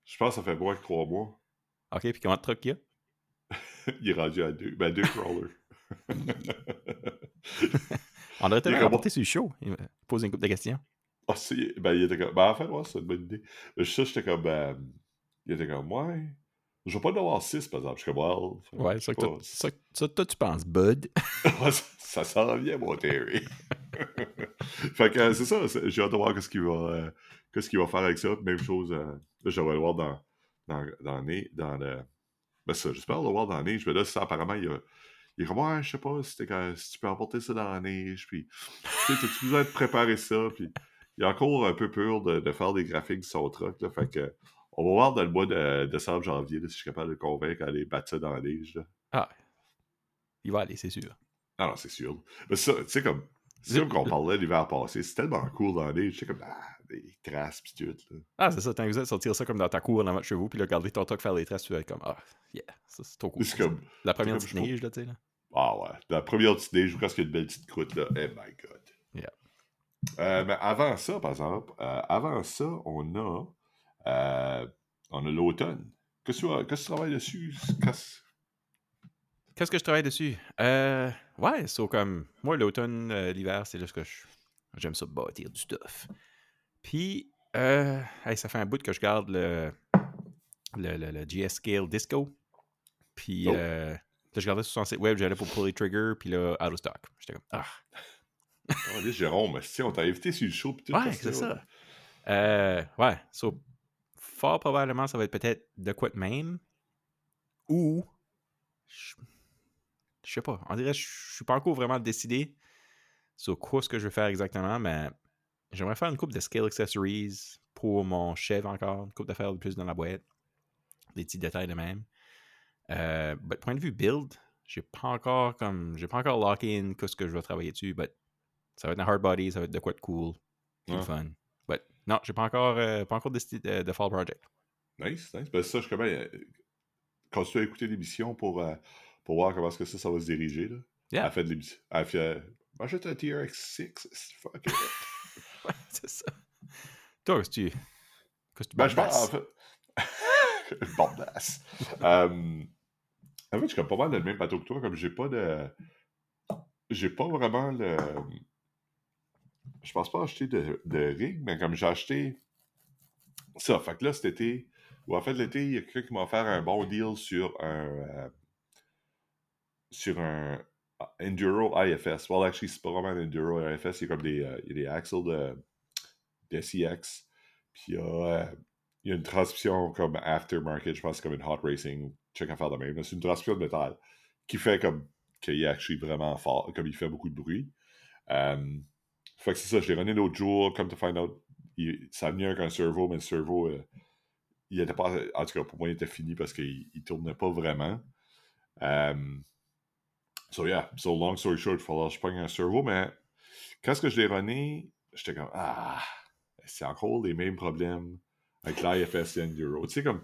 Je pense que ça fait moins que trois mois. OK, puis comment de trucs qu'il y a? Il est rendu à deux. Ben, deux crawlers. On aurait comme- rapporté sur le show. Il pose une couple de questions. Ah, si, ben, il était comme. Ben, en fait, ouais, c'est une bonne idée. Ça, j'étais comme. euh, il était comme, ouais. Je vais pas en avoir six, par exemple. Je suis comme, well. Ouais, je ça que ça, ça, toi, tu penses, Bud. Ça, ça s'en vient, mon Terry. fait que c'est ça. J'ai hâte de voir qu'est-ce qu'il va, euh, va faire avec ça. Même chose, euh, je vais le voir dans, dans, dans, le- dans le. Ben, ça, j'espère le voir dans la neige. Mais là, ça, apparemment, il y a. Il est comme, ouais, je sais pas si, si tu peux emporter ça dans la neige. Puis, tu sais, t'as-tu besoin de préparer ça? Puis, il est encore un peu peur de, de faire des graphiques sur son truck. Là, fait que, on va voir dans le mois de décembre, janvier, là, si je suis capable de le convaincre à aller battre ça dans la neige. Là. Ah, il va aller, c'est sûr. Ah non, c'est sûr. Mais ça, tu sais, comme. C'est Le- comme qu'on le- parlait l'hiver passé. C'est tellement cool dans la neige. Tu sais, comme. Ah, des traces pis tout. Là. Ah, c'est ça, t'as de sortir ça comme dans ta cour dans votre chevaux, puis là, regarder ton truck faire les traces, tu vas être comme, ah, yeah, ça, c'est trop cool. C'est comme. La première comme petite neige, là, tu sais, là. Ah ouais. La première petite quand il y a une belle petite croûte, là. Oh my god. Yeah. Euh, mais avant ça, par exemple, euh, avant ça, on a. euh, on a l'automne. Qu'est-ce que que tu travailles dessus? Qu'est-ce- Qu'est-ce que je travaille dessus? Euh, ouais, c'est comme, moi, l'automne, l'hiver, c'est ce que je- j'aime ça bâtir du stuff. Puis, euh, hey, ça fait un bout que je garde le, le, le, le GS Scale Disco. Puis, Oh. Je regardais sur son site web, j'allais pour pull trigger, puis là, out of stock. J'étais comme, ah. Oh, là, Jérôme, si on t'a invité sur le show, puis tout. Ouais, c'est ça. Euh, ouais, so, fort probablement, ça va être peut-être de quoi de même. Ou, je je sais pas, on dirait je je suis pas encore vraiment décidé sur quoi ce que je vais faire exactement, mais j'aimerais faire une coupe de scale accessories pour mon chef encore, une coupe d'affaires de plus dans la boîte, des petits détails de même. Euh, but point de vue build, j'ai pas encore comme j'ai pas encore locké in qu'est-ce que je vais travailler dessus, but ça va être un hard body, ça va être de quoi de cool, Ouais. fun. But non, j'ai pas encore euh, pas encore décidé de, de Fall Project. Nice, nice. Ben, ça, je quand même. Continue à écouter l'émission pour, euh, pour voir comment est-ce que ça, ça va se diriger. Là. Yeah. Elle fait de l'émission. Elle fait. euh, Achète un TRX6. Fuck it. Ouais, c'est ça. Toi, qu'est-ce que tu. Qu'est-ce que tu Ben, je pense, en fait. Bordasse. euh, en fait, je suis pas mal dans le même bateau que toi, comme j'ai pas de. J'ai pas vraiment le. Je pense pas acheter de, de rig, mais comme j'ai acheté ça, fait que là, cet été, ou en fait, l'été, il y a quelqu'un qui m'a offert un bon deal sur un. euh, sur un Enduro IFS. Well, actually, c'est pas vraiment un Enduro IFS, il y a comme des, euh, axles de, de. Puis il y a, euh, il y a une transmission comme aftermarket, je pense comme une hot racing, check à faire de même. C'est une transmission de métal qui fait comme qu'il est actually vraiment fort, comme il fait beaucoup de bruit. Euh, fait que c'est ça, je l'ai runné l'autre jour, comme to find out, il- ça venait avec un servo, mais le servo, euh, il était pas, en tout cas pour moi, il était fini parce qu'il il tournait pas vraiment. Euh, so yeah, so long story short, il fallait que je prenne un servo, mais quand est-ce que je l'ai runné, j'étais comme, ah, c'est encore les mêmes problèmes avec l'IFS et Enduro. Tu sais, comme,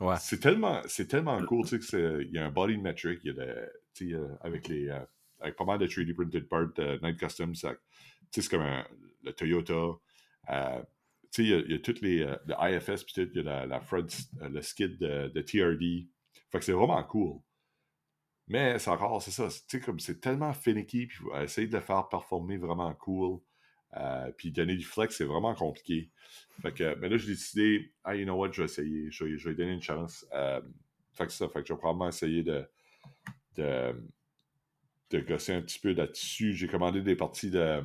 Ouais. c'est tellement, c'est tellement cool, tu sais, que c'est- il y a un body metric, il y a le, tu sais, euh, avec les, euh, avec pas mal de 3D printed parts de Night Custom, tu sais, c'est comme un- le Toyota, euh, tu sais, il y a, il y a toutes les, euh, le IFS, puis tout, il y a la, la front, euh, le skid de, de TRD, fait que c'est vraiment cool. Mais c'est encore, c'est ça, tu sais, comme c'est tellement finicky, puis euh, essayer de le faire performer vraiment cool, euh, puis donner du flex, c'est vraiment compliqué. Fait que, mais là, j'ai décidé, ah, you know what, je vais essayer, je vais, donner une chance. Euh, fait que ça, fait que je vais probablement essayer de, de, de gosser un petit peu là-dessus. J'ai commandé des parties de,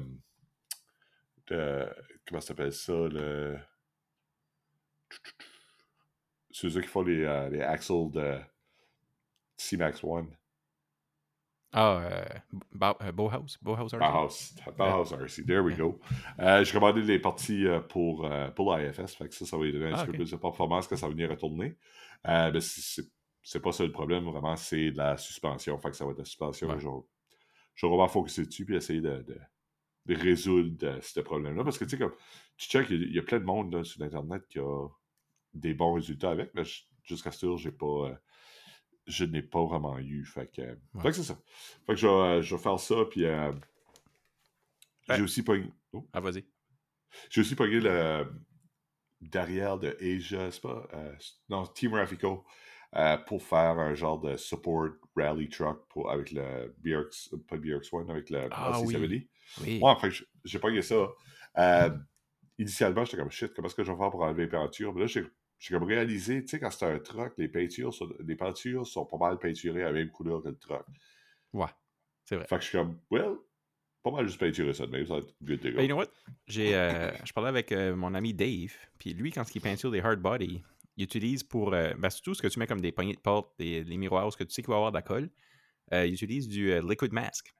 de comment ça s'appelle ça, le... Ceux qui font les, euh, les axles de C-Max One. Ah, euh, euh, Bauhaus. Bauhaus RC. Bauhaus, Bauhaus RC, there we go. Euh, j'ai commandé des parties euh, pour, euh, pour l'IFS, fait que ça, ça va lui donner un Ah, petit peu plus de performance que ça va venir retourner. Euh, mais c'est- pas ça le problème, vraiment, c'est de la suspension. Fait que ça va être la suspension. Ouais. Je, vais- je vais vraiment focuser dessus puis essayer de, de- de résoudre ce problème-là. Parce que tu sais, comme tu check, il y a- il y, a plein de monde là, sur Internet qui a des bons résultats avec, mais jusqu'à ce jour, j'ai pas. Je n'ai pas vraiment eu. Fait que, Ouais. fait que c'est ça. Fait que je vais, euh, je vais faire ça, puis euh, Ouais. j'ai aussi pogné. oh, Ah, vas-y. j'ai aussi pogné le derrière de Asia, c'est pas? euh, non, Team Rafico, euh, pour faire un genre de support rally truck pour, avec le BRX, pas le BRX1, avec le Ah LC70. Oui. Ouais, fait que j'ai- pogné ça. Initialement, j'étais comme shit, comment est-ce que je vais faire pour enlever les peintures? Mais là, j'ai j'ai comme réalisé, tu sais, quand c'est un truck, les peintures, sont, les peintures sont pas mal peinturées à la même couleur que le truck. Ouais. C'est vrai. Fait que je suis comme, well, pas mal juste peinturer ça de même, ça va être good to go. Ben, you know what? J'ai, euh, je parlais avec euh, mon ami Dave, puis lui, quand il peinture des hard body, il utilise pour. euh, ben, surtout ce que tu mets comme des poignées de porte, des, les miroirs, ce que tu sais qu'il va avoir de la colle, euh, il utilise du liquid mask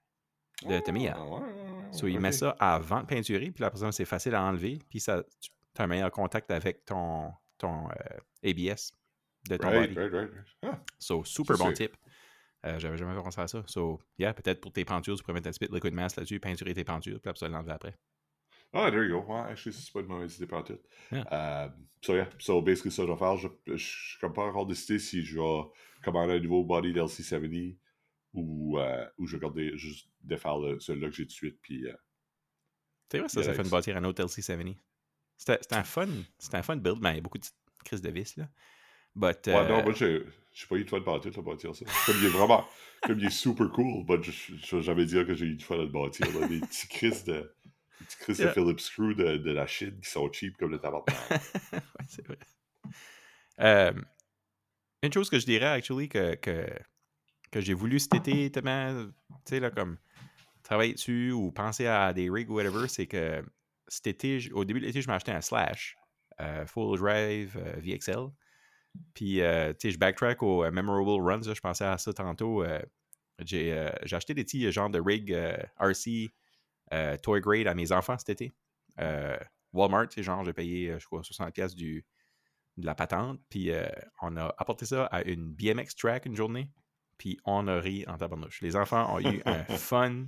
de Tamiya. Ah, ouais, ouais, So, il met ça avant de peinturer, puis la personne, c'est facile à enlever, puis ça, tu as un meilleur contact avec ton, ton euh, ABS de ton Right, body. right, right. Ah, So, super bon tip. Euh, J'avais jamais pensé à ça. So, yeah, peut-être pour tes peintures, tu pourrais mettre un petit peu de liquid mask là-dessus, peinturer tes peintures, puis après ça l'enlever après. Ah, there you go. Ouais, actually, c'est pas une mauvaise idée par tout. Yeah. Euh, so, yeah. So, basically, ça, je vais faire. Je je suis comme pas encore décidé si je vais commander un nouveau body d'LC70 ou, euh, ou je vais garder juste défaire le, celui-là que j'ai de suite. Puis, euh, C'est vrai, ça, fait une bâtir un autre LC70. C'était un fun, c'était un fun build, mais il y a beaucoup de crises de vis, là. But, Ouais, euh, non, moi, j'ai j'ai pas eu de fun par tout à bâtir ça. Comme il est vraiment. comme il est super cool, but je je vais jamais dire que j'ai eu du fun à le bâtir. Là. Des petits crises de. Des petits crises de. Phillips Screw de, de la Chine qui sont cheap comme le tabac. ouais, c'est vrai. Euh, une chose que je dirais, actually, que, que que j'ai voulu cet été tellement, tu sais, là, comme travailler dessus ou penser à des rigs ou whatever, c'est que cet été, au début de l'été, je acheté un Slash, euh, Full Drive euh, VXL. Puis, euh, tu sais, je backtrack au euh, Memorable Runs, là, je pensais à ça tantôt. j'ai acheté des petits genres de rig RC Toy Grade à mes enfants cet été. Walmart, tu sais, genre, j'ai payé, je crois, 60$ du, de la patente. Puis, on a apporté ça à une BMX track une journée. Puis, on a ri en tabarnouche. Les enfants ont eu un fun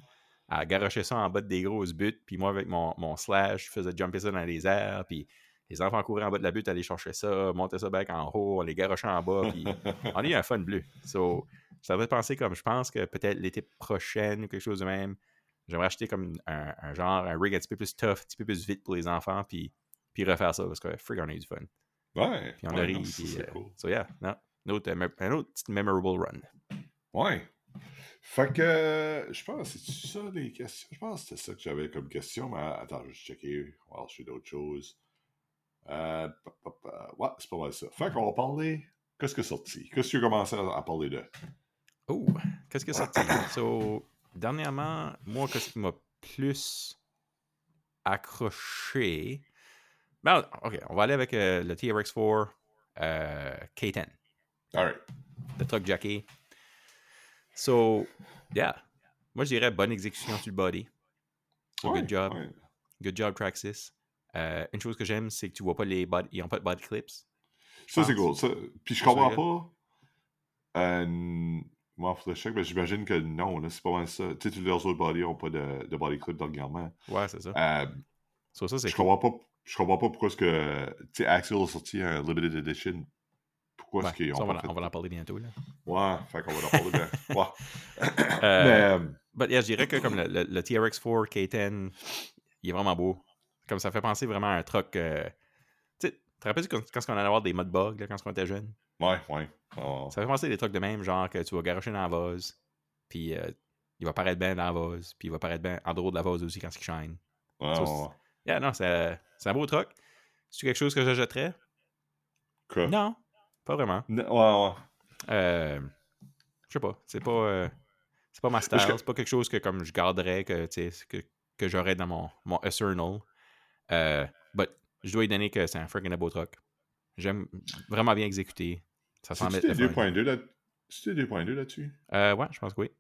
à garocher ça en bas de des grosses buttes. Puis, moi, avec mon, mon slash, je faisais jumper ça dans les airs. Puis, les enfants couraient en bas de la butte, allaient chercher ça, montaient ça back en haut, on les garochait en bas. Puis, on a eu un fun bleu. So, ça fait penser comme, je pense que peut-être l'été prochain ou quelque chose de même, j'aimerais acheter comme un, un genre, un rig un petit peu plus tough, un petit peu plus vite pour les enfants, puis, puis refaire ça, parce que frig, on a eu du fun. Ouais. Puis on ouais, a ri, non, ça, puis, c'est euh, cool. so yeah, non, un autre, un autre petit memorable run. Ouais. Fait que je pense, c'est ça les questions? Je pense que c'était ça que j'avais comme question, mais attends, je vais checker, voir si j'ai d'autres choses. Euh, pop, pop, euh, ouais, c'est pas mal ça. Fait qu'on va parler. Qu'est-ce que c'est sorti? Qu'est-ce que tu as commencé à, à parler de? Oh, qu'est-ce que sorti? So, dernièrement, moi, qu'est-ce qui m'a plus accroché? Ben, ok, on va aller avec euh, le TRX4 euh, K10. Alright. le truck jacké. So, yeah. Moi, je dirais bonne exécution sur le body. So, Ouais, good job. ouais. Good job, Traxxas. Euh, une chose que j'aime, c'est que tu vois pas les body, ils ont pas de body clips. Ça, c'est cool. Ça, puis je comprends pas. Euh, moi, faudrait check, mais j'imagine que non, là, c'est pas mal ça. Tu sais, tous leurs autres bodies n'ont pas de, de body clip dernièrement. Ouais, c'est ça. Euh, So, ça, c'est je cool. comprends pas. Je comprends pas pourquoi est-ce que. Axel a sorti un limited edition. Pourquoi Ouais, est-ce qu'ils ça, ont on, va, pas fait on va en parler bientôt. Là. Ouais, fait qu'on va en parler de. Ouais. Euh, Mais. euh, yeah, je dirais que comme le, le- le TRX4 K10, il est vraiment beau. Comme ça fait penser vraiment à un truck. euh, Tu sais, te rappelles quand, quand on allait avoir des mud bugs là, quand on était jeune? Ouais, ouais. Oh, Ça fait penser à des trucs de même, genre que tu vas garocher dans la vase, puis euh, il va paraître bien dans la vase, puis il va paraître bien en dehors de la vase aussi quand il shine. ouais, ouais. Yeah, non, c'est un beau truc. C'est quelque chose que j'achèterais? Quoi? Non, pas vraiment. Ouais, ouais. Euh, je sais pas, c'est pas, euh, c'est pas ma style, c'est pas quelque chose que comme je garderais, que, que, que j'aurais dans mon, mon Eternal. Euh, but je dois lui donner que c'est un freaking beau truc. J'aime vraiment bien exécuté. Ça semble être des le fun. 2.2 là- des 2.2 là-dessus? Euh, ouais, je pense que oui.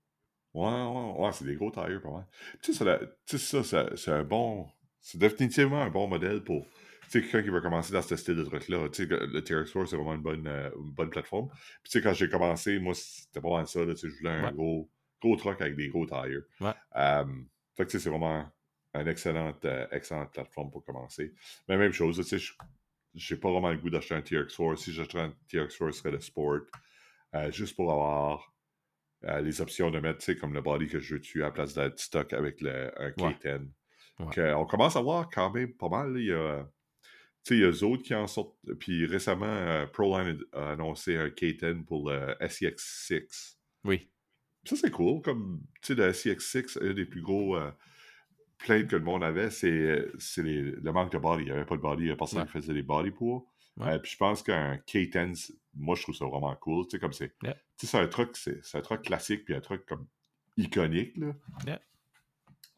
Ouais, ouais, ouais, c'est des gros tires pas mal. Tu sais, ça, la- tu sais, ça, ça- c'est un bon. C'est définitivement un bon modèle pour. Tu sais, quelqu'un qui va commencer dans ce style de truc-là. Tu sais, le TRX4, c'est vraiment une bonne, euh, une bonne plateforme. Puis, tu sais, quand j'ai commencé, moi, c'était pas mal ça. Là, tu sais, je voulais un Ouais. gros, gros truck avec des gros tires. Ouais. Fait que, tu sais, c'est vraiment une excellente, euh, excellente plateforme pour commencer. Mais même chose, tu sais, je- j'ai pas vraiment le goût d'acheter un TRX4. Si j'achetais un TRX4, ce serait le Sport. euh, juste pour avoir les options de mettre, tu sais, comme le body que je veux dessus à la place d'être stock avec le, un Ouais. K10. Ouais. Que on commence à voir quand même pas mal. là, Il y a, sais, il y a Zod qui en sortent. Puis récemment, euh, Proline a annoncé un K10 pour le SEX6. Oui. Ça, c'est cool. Comme, tu sais, le SEX6, un des plus gros euh, plaintes que le monde avait, c'est c'est les- le manque de body. Il n'y avait pas de body. Il y a personne Ouais. qui faisait des body pour. Ouais. Euh, puis je pense qu'un K10, c'est- moi, je trouve ça vraiment cool. Tu sais, comme c'est. Yeah. Tu sais, c'est un truc, c'est un truc classique, puis un truc comme iconique, là. Yeah.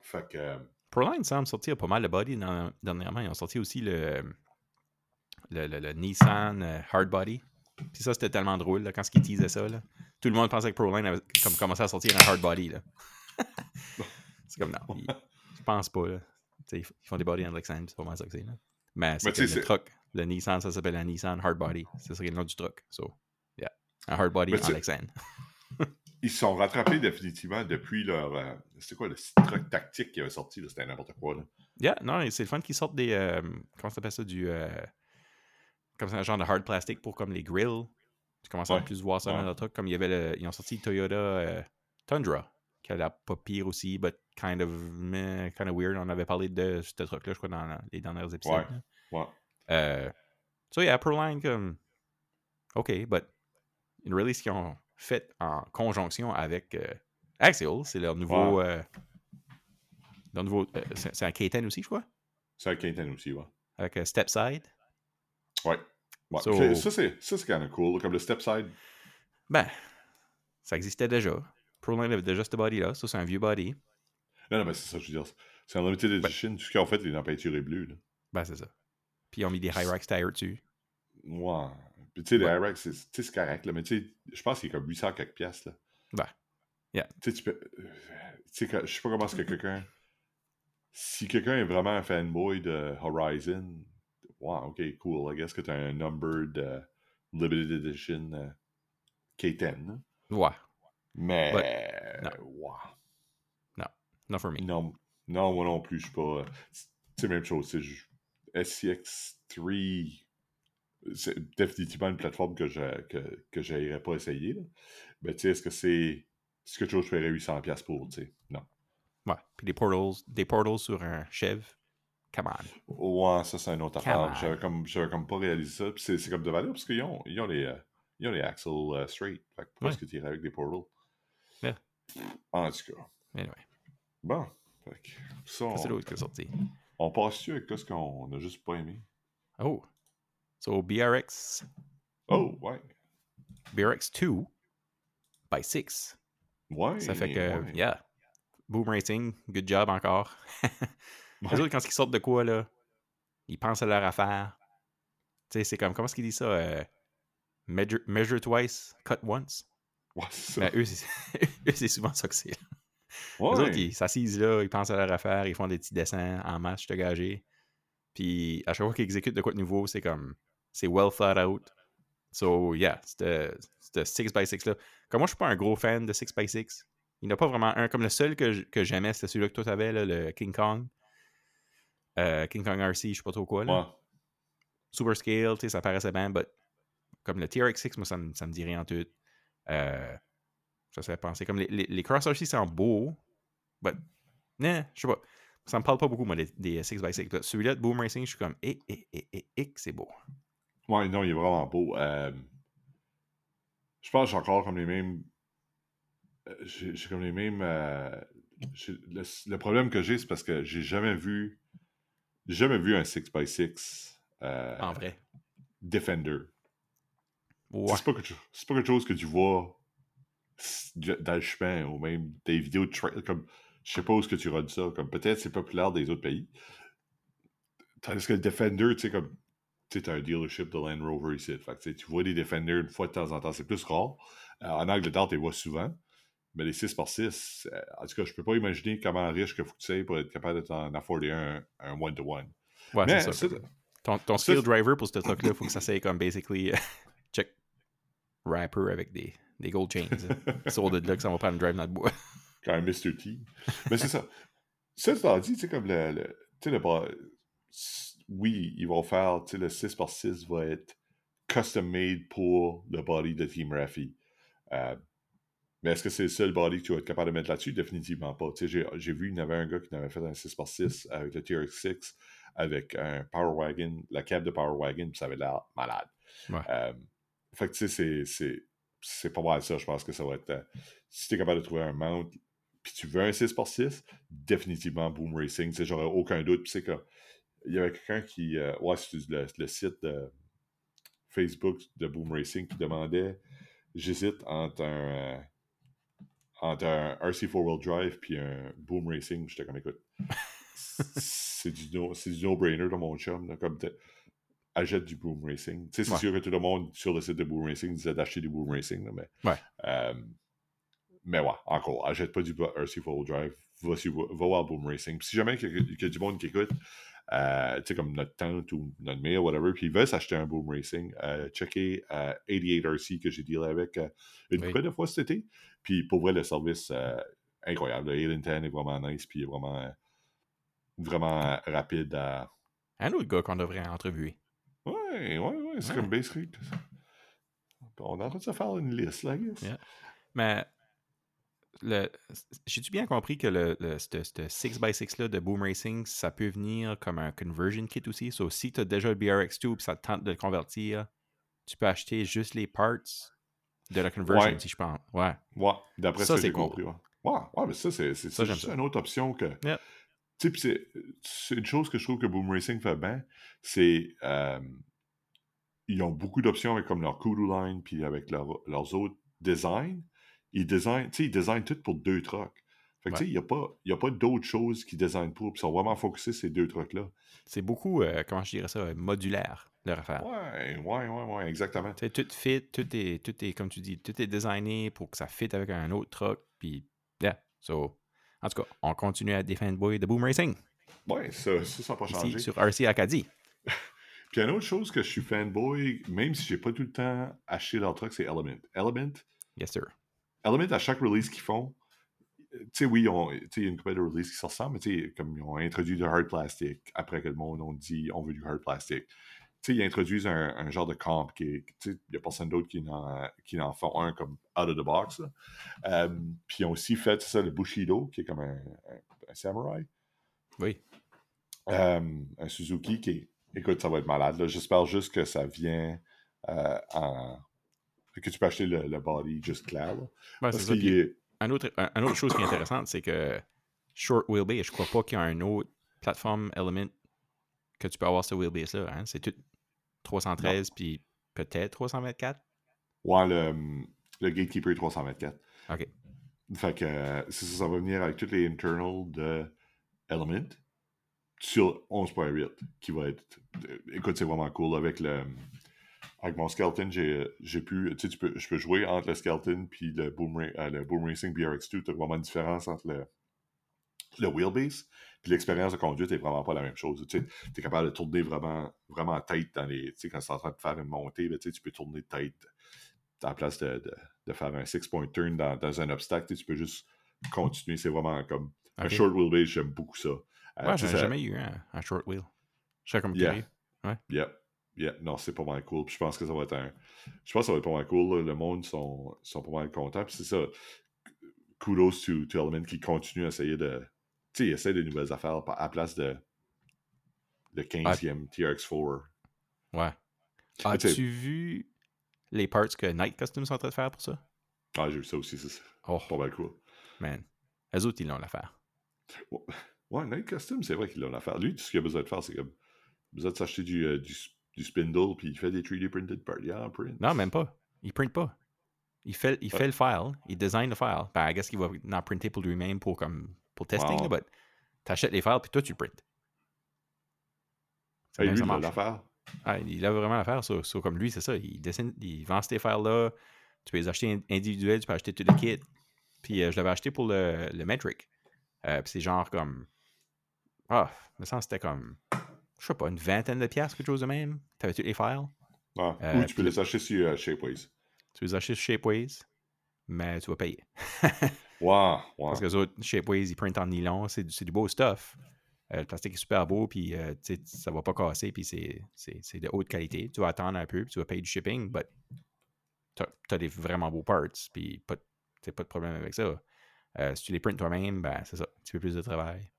Fait que. euh, Proline semble sortir pas mal de body dans- dernièrement. Ils ont sorti aussi le, le, le- le Nissan euh, Hard Body. Puis ça, c'était tellement drôle là, quand ils teasaient ça. Là. Tout le monde pensait que Proline avait comme commencé à sortir un Hard Body. là. c'est comme non. ils- je pense pas. Là. Ils font des body Lexan, c'est pas mal ça que c'est. Mais c'est le c'est- truck, le Nissan, ça s'appelle un Nissan Hard Body. Ce serait le nom du truck. So, yeah. Un Hard Body Mais en Lexan. Ils se sont rattrapés définitivement depuis leur. euh, C'était quoi le truc tactique qui avait sorti? C'était n'importe quoi, là. Yeah, non, c'est le fun qu'ils sortent des. euh, comment ça s'appelle ça Du. euh, comme un genre de hard plastic pour comme les grills. Tu commences à plus voir ça ouais. dans le truc. Comme il y avait le. Ils ont sorti Toyota euh, Tundra, qui a l'air pas pire aussi, but kind of, meh, kind of weird. On avait parlé de ce truc-là, je crois, dans les derniers épisodes. Ouais. Ouais. Euh, so, yeah, Proline, comme. OK, but une release qu'ils ont faite en conjonction avec euh, Axial, c'est leur nouveau. euh, leur nouveau c'est un K10 aussi, je crois, C'est un K10 aussi, ouais. avec Stepside. Ouais. Ouais. So- Ça, c'est ça, c'est quand même cool. Comme le step side. Ben, Ça existait déjà. Proline avait déjà ce body-là. Ça, c'est un vieux body. Non, non, mais c'est ça, je veux dire. C'est un limited edition. Tout ce qu'ils ont fait, les peinture est bleue. Là. Ben, c'est ça. Puis ils ont mis des Hyrax tires dessus. Ouais. Puis tu sais, les Ouais. Hyrax, c'est- correct, là. Mais tu sais, je pense qu'il est comme 800 quelques piastres, là. Ben, yeah. Tu sais, tu peux. euh, Tu sais, je sais pas comment est-ce que quelqu'un. Si quelqu'un est vraiment un fanboy de Horizon, wow, ok, cool. I guess que t'as un numbered euh, limited edition euh, K10. là. Ouais. Mais. non. wow. Not for me. Non, non, moi non plus, je suis pas. euh, C'est la même chose. c'est ju- SCX3, c'est définitivement une plateforme que je que, que j'aimerais pas essayer. Là. Mais tu sais, est-ce que c'est. Chose que je paierais 800$ pour, tu sais? Non. Ouais. Puis des portals, des portals sur un Chev. Come on. Ouais, ça, c'est un autre Come affaire. J'avais comme, j'avais comme pas réalisé ça. Puis c'est, c'est comme de valeur parce qu'ils ont, ils ont les. euh, ils ont les axles euh, straight. Fait que pourquoi Ouais. est-ce que tu irais avec des portals? Yeah. En tout cas. Anyway. Bon. Fait que ça, on, l'autre qui est sorti. on passe-tu avec ce qu'on a juste pas aimé? Oh. So, BRX. Oh, ouais. BRX 2 by 6. Ouais. Ça fait que, ouais. yeah. Boom Racing, good job encore. Les autres, quand ils sortent de quoi, là, ils pensent à leur affaire. Tu sais, c'est comme, comment est-ce qu'ils disent ça? euh, measure, measure twice, cut once? Ouais, c'est ça. Ben, eux, c'est souvent ça que c'est. Ouais. Les autres, ils s'assisent là, ils pensent à leur affaire, ils font des petits dessins en masse, je te gagé. Puis à chaque fois qu'ils exécutent de quoi de nouveau, c'est comme, c'est well thought out. So, yeah, ce 6x6 là. Comme moi, je suis pas un gros fan de 6x6. Il n'y en a pas vraiment un. Comme le seul que, j'aimais, c'était celui-là que toi t'avais, le King Kong. Euh, King Kong RC, je sais pas trop quoi. Là. Ouais. Super scale, tu sais, ça paraissait bien, but comme le TRX6, moi, ça me, ça me dit rien en tout. Euh, ça serait pensé. Comme les, les, les Cross RC, c'est en beau, but, nah, je sais pas. Ça me parle pas beaucoup, moi, des, des 6x6. Là, Celui-là de Boom Racing, je suis comme, eh, eh, eh, eh, eh, c'est beau. Ouais, non, il est vraiment beau. Euh, je pense que j'ai encore comme les mêmes. euh, J'ai comme les mêmes. le, le problème que j'ai, c'est parce que j'ai jamais vu. J'ai jamais vu un 6x6 euh, En vrai. Defender. Ouais. C'est pas, quelque chose- c'est pas quelque chose que tu vois dans le chemin ou même des vidéos de. Comme, je sais pas où est-ce que tu regardes ça. Comme peut-être c'est populaire des autres pays. Tandis que le Defender, tu sais, comme. Tu un dealership de Land Rover ici. Fait que, tu vois des Defenders une fois de temps en temps. C'est plus rare. Euh, en Angleterre, tu les vois souvent. Mais les 6x6, euh, en tout cas, je peux pas imaginer comment riche que faut que tu sois pour être capable de t'en afforder un un one-to-one. Ouais, c'est ça. Ton, skill driver pour ce truc-là, faut que ça soit comme basically check rapper avec des, des gold chains. hein. Sur de là que ça va prendre un drive dans le bois. quand un Mr. T. Mais c'est ça. Ça, étant dit, tu sais, comme le. le tu sais, le bras- Oui, ils vont faire. Tu sais, le 6x6 va être custom made pour le body de Team Rafi. Euh, mais est-ce que c'est le seul body que tu vas être capable de mettre là-dessus? Définitivement pas. Tu sais, j'ai, vu, il y avait un gars qui avait fait un 6x6 avec le TRX6, avec un Power Wagon, la cab de Power Wagon, puis ça avait l'air malade. Ouais. Euh, fait que tu sais, c'est, c'est, c'est pas mal ça. Je pense que ça va être. euh, si tu es capable de trouver un mount, puis tu veux un 6x6, définitivement Boom Racing. Tu sais, j'aurais aucun doute. Puis c'est que. Il y avait quelqu'un qui. euh, ouais, c'est le, le site de Facebook de Boom Racing qui demandait j'hésite entre un. Entre un RC 4-wheel drive puis un Boom Racing. J'étais comme écoute. c'est du, no, c'est du no-brainer dans mon chum. Là, comme achète du Boom Racing. Tu sais, c'est Ouais. sûr que tout le monde sur le site de Boom Racing disait d'acheter du Boom Racing, là, mais. Ouais. euh, mais ouais, encore, achète pas du RC 4 Drive, va, va voir Boom Racing. Puis si jamais il y a- il y a du monde qui écoute, euh, tu sais, comme notre tante ou notre mère, whatever, puis ils veulent s'acheter un Boom Racing, euh, checker euh, 88RC que j'ai dealé avec euh, une Oui. couple de fois cet été. Puis pour vrai, le service euh, incroyable. Le 8 and 10 est vraiment nice, puis il est vraiment, euh, vraiment rapide à. Un autre gars qu'on devrait entrevuer. Ouais, ouais, ouais, c'est Ouais. comme Basically. On est en train de se faire une liste, là, I guess. Yeah. Mais j'ai-tu bien compris que le, le ce 6x6 là de Boom Racing, ça peut venir comme un conversion kit aussi? So, si tu as déjà le BRX2 et ça te tente de le convertir, tu peux acheter juste les parts de la conversion, Ouais. si je pense. Ouais. Ouais, d'après Ça, c'est j'ai cool. compris. Ouais, ouais, ouais, mais ça, c'est une autre option que. Yep. Tu sais, puis c'est c'est une chose que je trouve que Boom Racing fait bien, c'est. euh, ils ont beaucoup d'options avec comme leur Kudu line, puis avec leur- leurs autres designs. Ils designent, ils tout pour deux trucks. Fait que, tu sais, il n'y a pas, il y a pas d'autres choses qu'ils designent pour, ils sont vraiment focusés ces deux trucks-là. C'est beaucoup, euh, comment je dirais ça, euh, modulaire, leur affaire. Ouais, ouais, ouais, ouais, exactement. Tout fit, tout est, tout est, comme tu dis, tout est designé pour que ça fit avec un autre truck, puis yeah. So, en tout cas, on continue à défendre Boy de Boom Racing, Ouais, ça, ça, ça n'a pas changé. ici, sur RC Acadie. Puis une autre chose que je suis fanboy, même si j'ai pas tout le temps acheté leur truck, c'est Element. Element, Yes, sir. Element, à chaque release qu'ils font, euh, tu sais, oui, il y a une couple de releases qui se ressemblent, mais tu sais, comme ils ont introduit du hard plastic, après que le monde a dit on veut du hard plastic. Tu sais, ils introduisent un, un genre de comp qui est, tu sais, il n'y a personne d'autre qui, qui en font un comme out of the box. Euh, puis ils ont aussi fait, ça, le Bushido, qui est comme un, un- un samouraï. Oui. Euh, un Suzuki qui est. Écoute, ça va être malade. là. J'espère juste que ça vient euh, en. Que tu peux acheter le, le body juste clair. là. Ouais, c'est Parce Puis, est. un autre, un, un autre chose qui est intéressante, c'est que Short Wheelbase, je crois pas qu'il y a un autre plateforme Element que tu peux avoir ce wheelbase-là. Hein? C'est tout 313 puis peut-être 324. Ouais, le, le Gatekeeper 324. OK. Fait que ça, ça va venir avec toutes les internals de Element sur 11.8 qui va être. Écoute, c'est vraiment cool avec le. Avec mon Skeleton, j'ai j'ai pu. Tu sais, peux, je peux jouer entre le Skeleton puis le Boom, euh, le Boom Racing BRX2. Tu as vraiment une différence entre le, le wheelbase. Puis l'expérience de conduite est vraiment pas la même chose. Tu es capable de tourner vraiment, vraiment tête dans les. Tu sais, quand tu es en train de faire une montée, ben, tu sais, tu peux tourner tête à la place de, de, de faire un six-point turn dans, dans un obstacle. tu sais, Tu peux juste continuer. C'est vraiment comme. Un short wheelbase, j'aime beaucoup ça. Euh, Ouais, j'en ai jamais eu un, un short wheel. Je serais comme Yeah. curieux. Yep. Yep. Non, c'est pas mal cool. Puis je pense que ça va être un. Je pense que ça va être pas mal cool. là. Le monde sont, sont pas mal contents. Puis c'est ça. Kudos to, to Element qui continue à essayer de. Tu sais, il essaie de nouvelles affaires à la place de. Le 15e TRX4. Ouais. As-tu vu les parts que Night Customs sont en train de faire pour ça? Ah, j'ai vu ça aussi. C'est Oh, pas mal cool. man. Eux autres, ils l'ont l'affaire. Ouais, Night Custom, c'est vrai qu'il a l'affaire. Lui, tout ce qu'il a besoin de faire, c'est comme. Besoin de s'acheter du, euh, du, du spindle, puis il fait des 3D printed parts. Yeah, print. Non, même pas. Il print pas. Il fait, il Ouais. fait le file, il design le file. Ben, I guess qu'il va en printer pour lui-même pour, comme, pour testing, Wow. là, but t'achètes les files, puis toi, tu printes. Hey, lui, ça il a l'affaire. Ah, il a vraiment l'affaire. Ça, comme lui, c'est ça. Il, dessine, il vend ces files-là. Tu peux les acheter in- individuels, tu peux acheter tout le kit. Puis euh, je l'avais acheté pour le, le Metric. Euh, puis c'est genre comme. Ah, me semble c'était comme. Je sais pas, une vingtaine de piastres, quelque chose de même. T'avais tous les files? Ah, Euh, Ou tu peux les acheter sur euh, Shapeways. Tu les achètes sur Shapeways, mais tu vas payer. Wow, wow. Parce que les autres, Shapeways, ils printent en nylon. C'est du, beau stuff. Euh, le plastique est super beau, puis tu sais, ça va pas casser, puis c'est- de haute qualité. Tu vas attendre un peu, puis tu vas payer du shipping, mais t'as as des vraiment beaux parts, puis pas, pas de problème avec ça. Si tu les printes toi-même, ben c'est ça, petit peu plus de travail.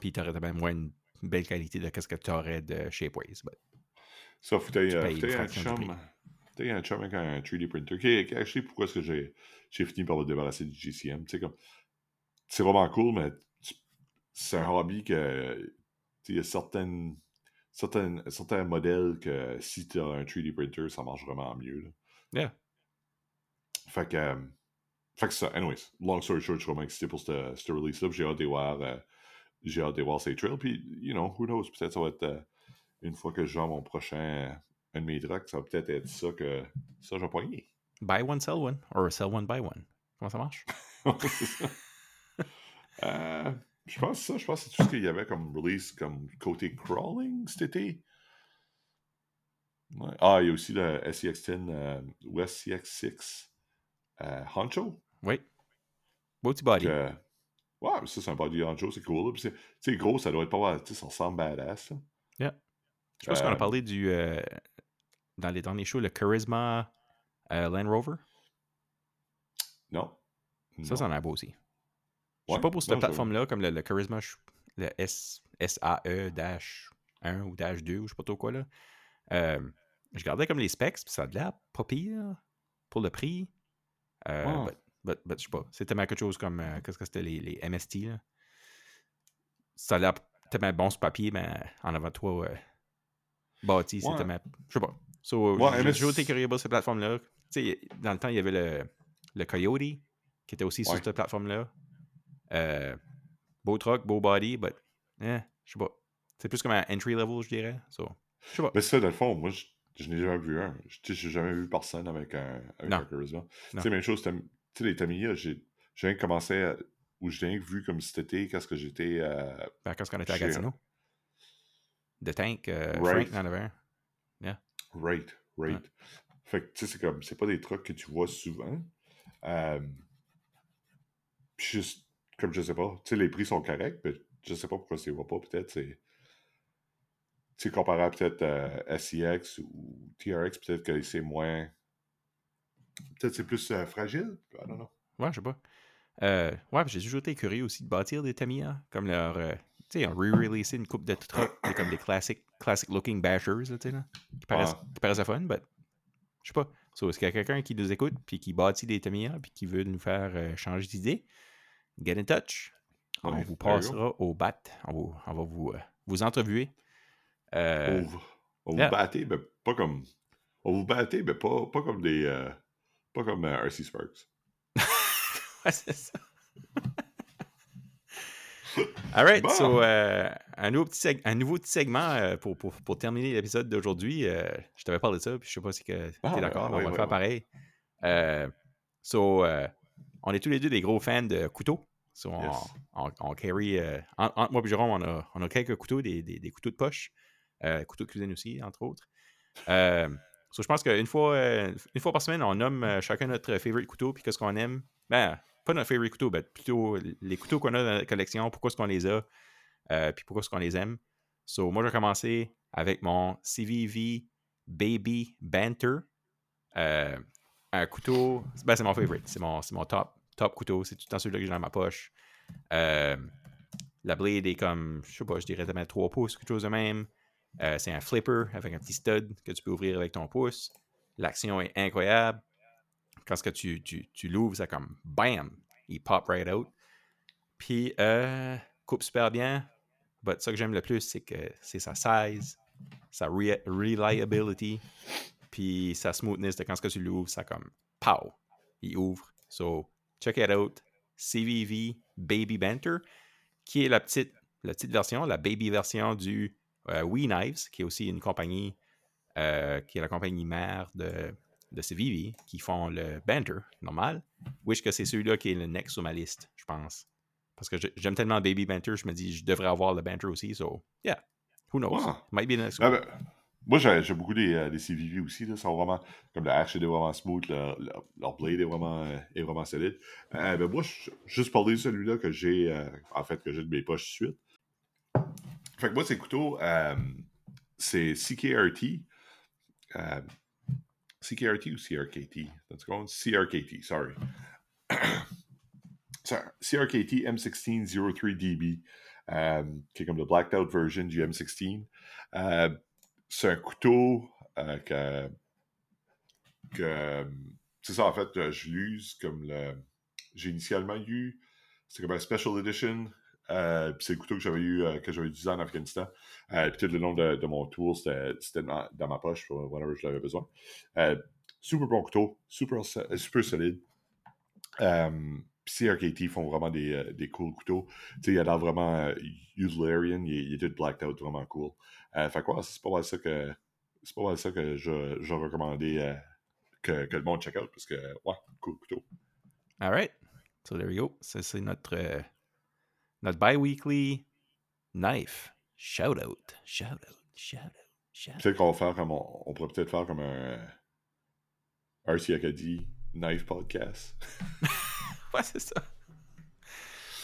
Puis tu aurais même moins une belle qualité de ce que tu aurais de Shapeways. but- Ça, que une t'aies un chum. t'aies un chum avec un 3D printer. Qui actually, pourquoi est-ce que j'ai j'ai fini par me débarrasser du GCM? Comme. C'est vraiment cool, mais c'est un hobby que. Il y a certaines, certaines, certains modèles que si tu as un 3D printer, ça marche vraiment mieux. Là. Yeah. Fait que. euh, fait que ça, anyways, long story short, je suis vraiment excité pour cette, cette release-là. J'ai hâte de voir, euh, j'ai hâte de voir ces trails. Puis, you know, who knows, peut-être ça va être euh, une fois que je mon prochain, un de mes trucks, ça va peut-être être ça que ça, je vais poigner. Buy one, sell one, or sell one, buy one. Comment ça marche? Ça. Euh, je pense que ça, je pense que c'est tout ce qu'il y avait comme release, comme côté crawling cet été. Ouais. Ah, il y a aussi le SCX10 euh, ou SCX6 euh, Honcho. Oui. Petit body. Ouais, mais ça, c'est un body Honcho, c'est cool. Tu sais, gros, ça doit être pas mal. Tu sais, ça ressemble badass. là. Je pense qu'on a Euh, parlé du. euh, dans les derniers shows, le Charisma euh, Land Rover. Non. Ça, Non. ça en a beau aussi. Je Ouais, sais pas pour cette plateforme-là, comme le, le Charisma, le S, SAE-1 ou dash 2 ou je sais pas trop quoi là. Je regardais comme les specs, puis ça a l'air pas pire pour le prix. But- but- but je sais pas. C'était quelque chose comme. euh, Qu'est-ce que c'était les, les MST là? Ça a l'air tellement bon sur papier, mais en avant toi, euh, bâti, c'est Ouais. tellement. Je sais pas. So, Ouais, j'ai toujours été curieux cette plateforme-là. Tu sais, dans le temps, il y avait le le Coyote, qui était aussi sur cette plateforme-là. Euh, beau truck, beau body, but, eh, je sais pas. C'est plus comme un entry level, je dirais. So, je sais pas. Mais ça, dans le fond, moi, je, je n'ai jamais vu un. Je n'ai jamais vu personne avec un, avec Non. un Non. sais, même chose, tu sais, les Tamiya, j'ai j'ai rien commencé à- Ou j'ai rien vu comme cet été, qu'est-ce que j'étais. euh, Ben, quand on était à Gatineau. De Tank, euh, Right. Frank en avait un. Right, right. Fait que, tu sais, c'est comme, c'est pas des trucs que tu vois souvent. Euh, puis juste, comme je sais pas, tu sais, les prix sont corrects, mais je sais pas pourquoi tu les vois pas. Peut-être c'est. Tu sais, comparé à peut-être euh, SCX ou TRX, peut-être que c'est moins. Peut-être c'est plus euh, fragile. I don't know. Ouais, je sais pas. Euh, ouais, j'ai toujours été curieux aussi de bâtir des Tamiya, comme leur. euh, tu sais, ont re-releasé une coupe de trucks, des- comme des classic, classic looking bashers, là, tu sais, là, qui paraissent, qui paraissent fun, mais je sais pas. So, est-ce qu'il y a quelqu'un qui nous écoute, puis qui bâtit des Tamiya, puis qui veut nous faire euh, changer d'idée? Get in touch. On Ouais, vous passera au bat. On, vous- on va vous, vous entrevuer. On, vous- on vous mais pas comme. On vous battait, mais pas, pas comme des. Pas comme euh, RC Sparks. Ouais, c'est ça. All right, Bon. so, euh, un, nouveau petit seg- un nouveau petit segment euh, pour, pour, pour terminer l'épisode d'aujourd'hui. Euh, je t'avais parlé de ça, puis je sais pas si tu es Ah, d'accord, mais on va le faire pareil. So, on est tous les deux des gros fans de couteaux. So, on, Yes. on- on carry, en- entre moi et Jérôme, on a, on a quelques couteaux, des, des- des couteaux de poche, couteaux de cuisine aussi, entre autres. Euh, je pense qu'une fois, euh, fois par semaine, on nomme euh, chacun notre favorite couteau, puis qu'est-ce qu'on aime. Ben, pas notre favorite couteau, mais plutôt les couteaux qu'on a dans la collection, pourquoi est-ce qu'on les a, euh, puis pourquoi est-ce qu'on les aime. So, moi, je vais commencer avec mon CVV Baby Banter. Euh, un couteau, ben, c'est mon favorite, c'est mon, mon top, top couteau, c'est tout le temps celui-là que j'ai dans ma poche. Euh, la blade est comme, je sais pas, je dirais de 3 pouces, quelque chose de même. Euh, c'est un flipper avec un petit stud que tu peux ouvrir avec ton pouce. L'action est incroyable. Quand que tu, tu, tu l'ouvres, c'est comme BAM! Il pop right out. Puis, euh, coupe super bien. But ça que j'aime le plus, c'est que c'est sa size, sa re- reliability, puis sa smoothness de quand que tu l'ouvres, ça comme pow! Il ouvre. So, check it out. CVV Baby Banter, qui est la petite, la petite version, la baby version du We Knives, qui est aussi une compagnie, euh, qui est la compagnie mère de, de CVV, qui font le Banter normal. Wish que c'est celui-là qui est le next sur ma liste, je pense? Parce que j'aime tellement le Baby Banter, je me dis, je devrais avoir le Banter aussi. So, yeah, who knows? Wow. Might be the next Ah, one. ben, moi, j'ai beaucoup des, euh, des CVV aussi. Là, sont vraiment, comme le hache est vraiment smooth, leur, blade est vraiment, euh, est vraiment solide. Euh, ben, moi, je juste parler de celui-là que j'ai, euh, en fait, que j'ai de mes poches de suite. Moi, ces couteaux, euh, c'est CKRT. euh, CKRT ou CRKT? CRKT, sorry. CRKT M1603DB, euh, qui est comme le blacked out version du M16. Euh, c'est un couteau que, c'est ça en fait je l'use comme le j'ai initialement eu c'est comme un special edition euh, puis c'est le couteau que j'avais eu euh, que j'avais utilisé en Afghanistan euh, puis tout le long de, de mon tour c'était dans, dans ma poche whenever je l'avais besoin Euh, super bon couteau super so- super solide euh, puis CRKT font vraiment des, euh, des cool couteaux. Tu sais, il a l'air vraiment euh, utilitarian, il, il est tout blacked out, vraiment cool. Euh, fait quoi, c'est pas mal ça que c'est pas mal ça que je, je recommandais euh, que, que le monde check out parce que ouais, cool couteau. All right. So there you go. Ça, c'est notre, euh, notre bi-weekly knife. Shout out. Shout out. Shout out. Shout out. Peut-être qu'on va faire comme on, on pourrait peut-être faire comme un RC Acadie Knife Podcast. Ouais, c'est ça.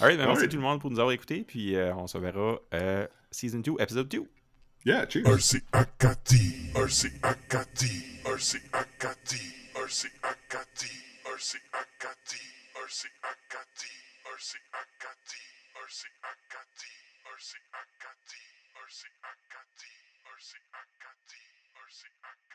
All right. ben, merci Alright. tout le monde pour nous avoir écoutés. Puis euh, on se verra euh, season 2, episode 2. Yeah, cheers! RC Acadie, RC Acadie, RC Acadie, RC Acadie, RC Acadie, RC RC Akati, RC Akati, RC Akati, RC Akati, RC Akati.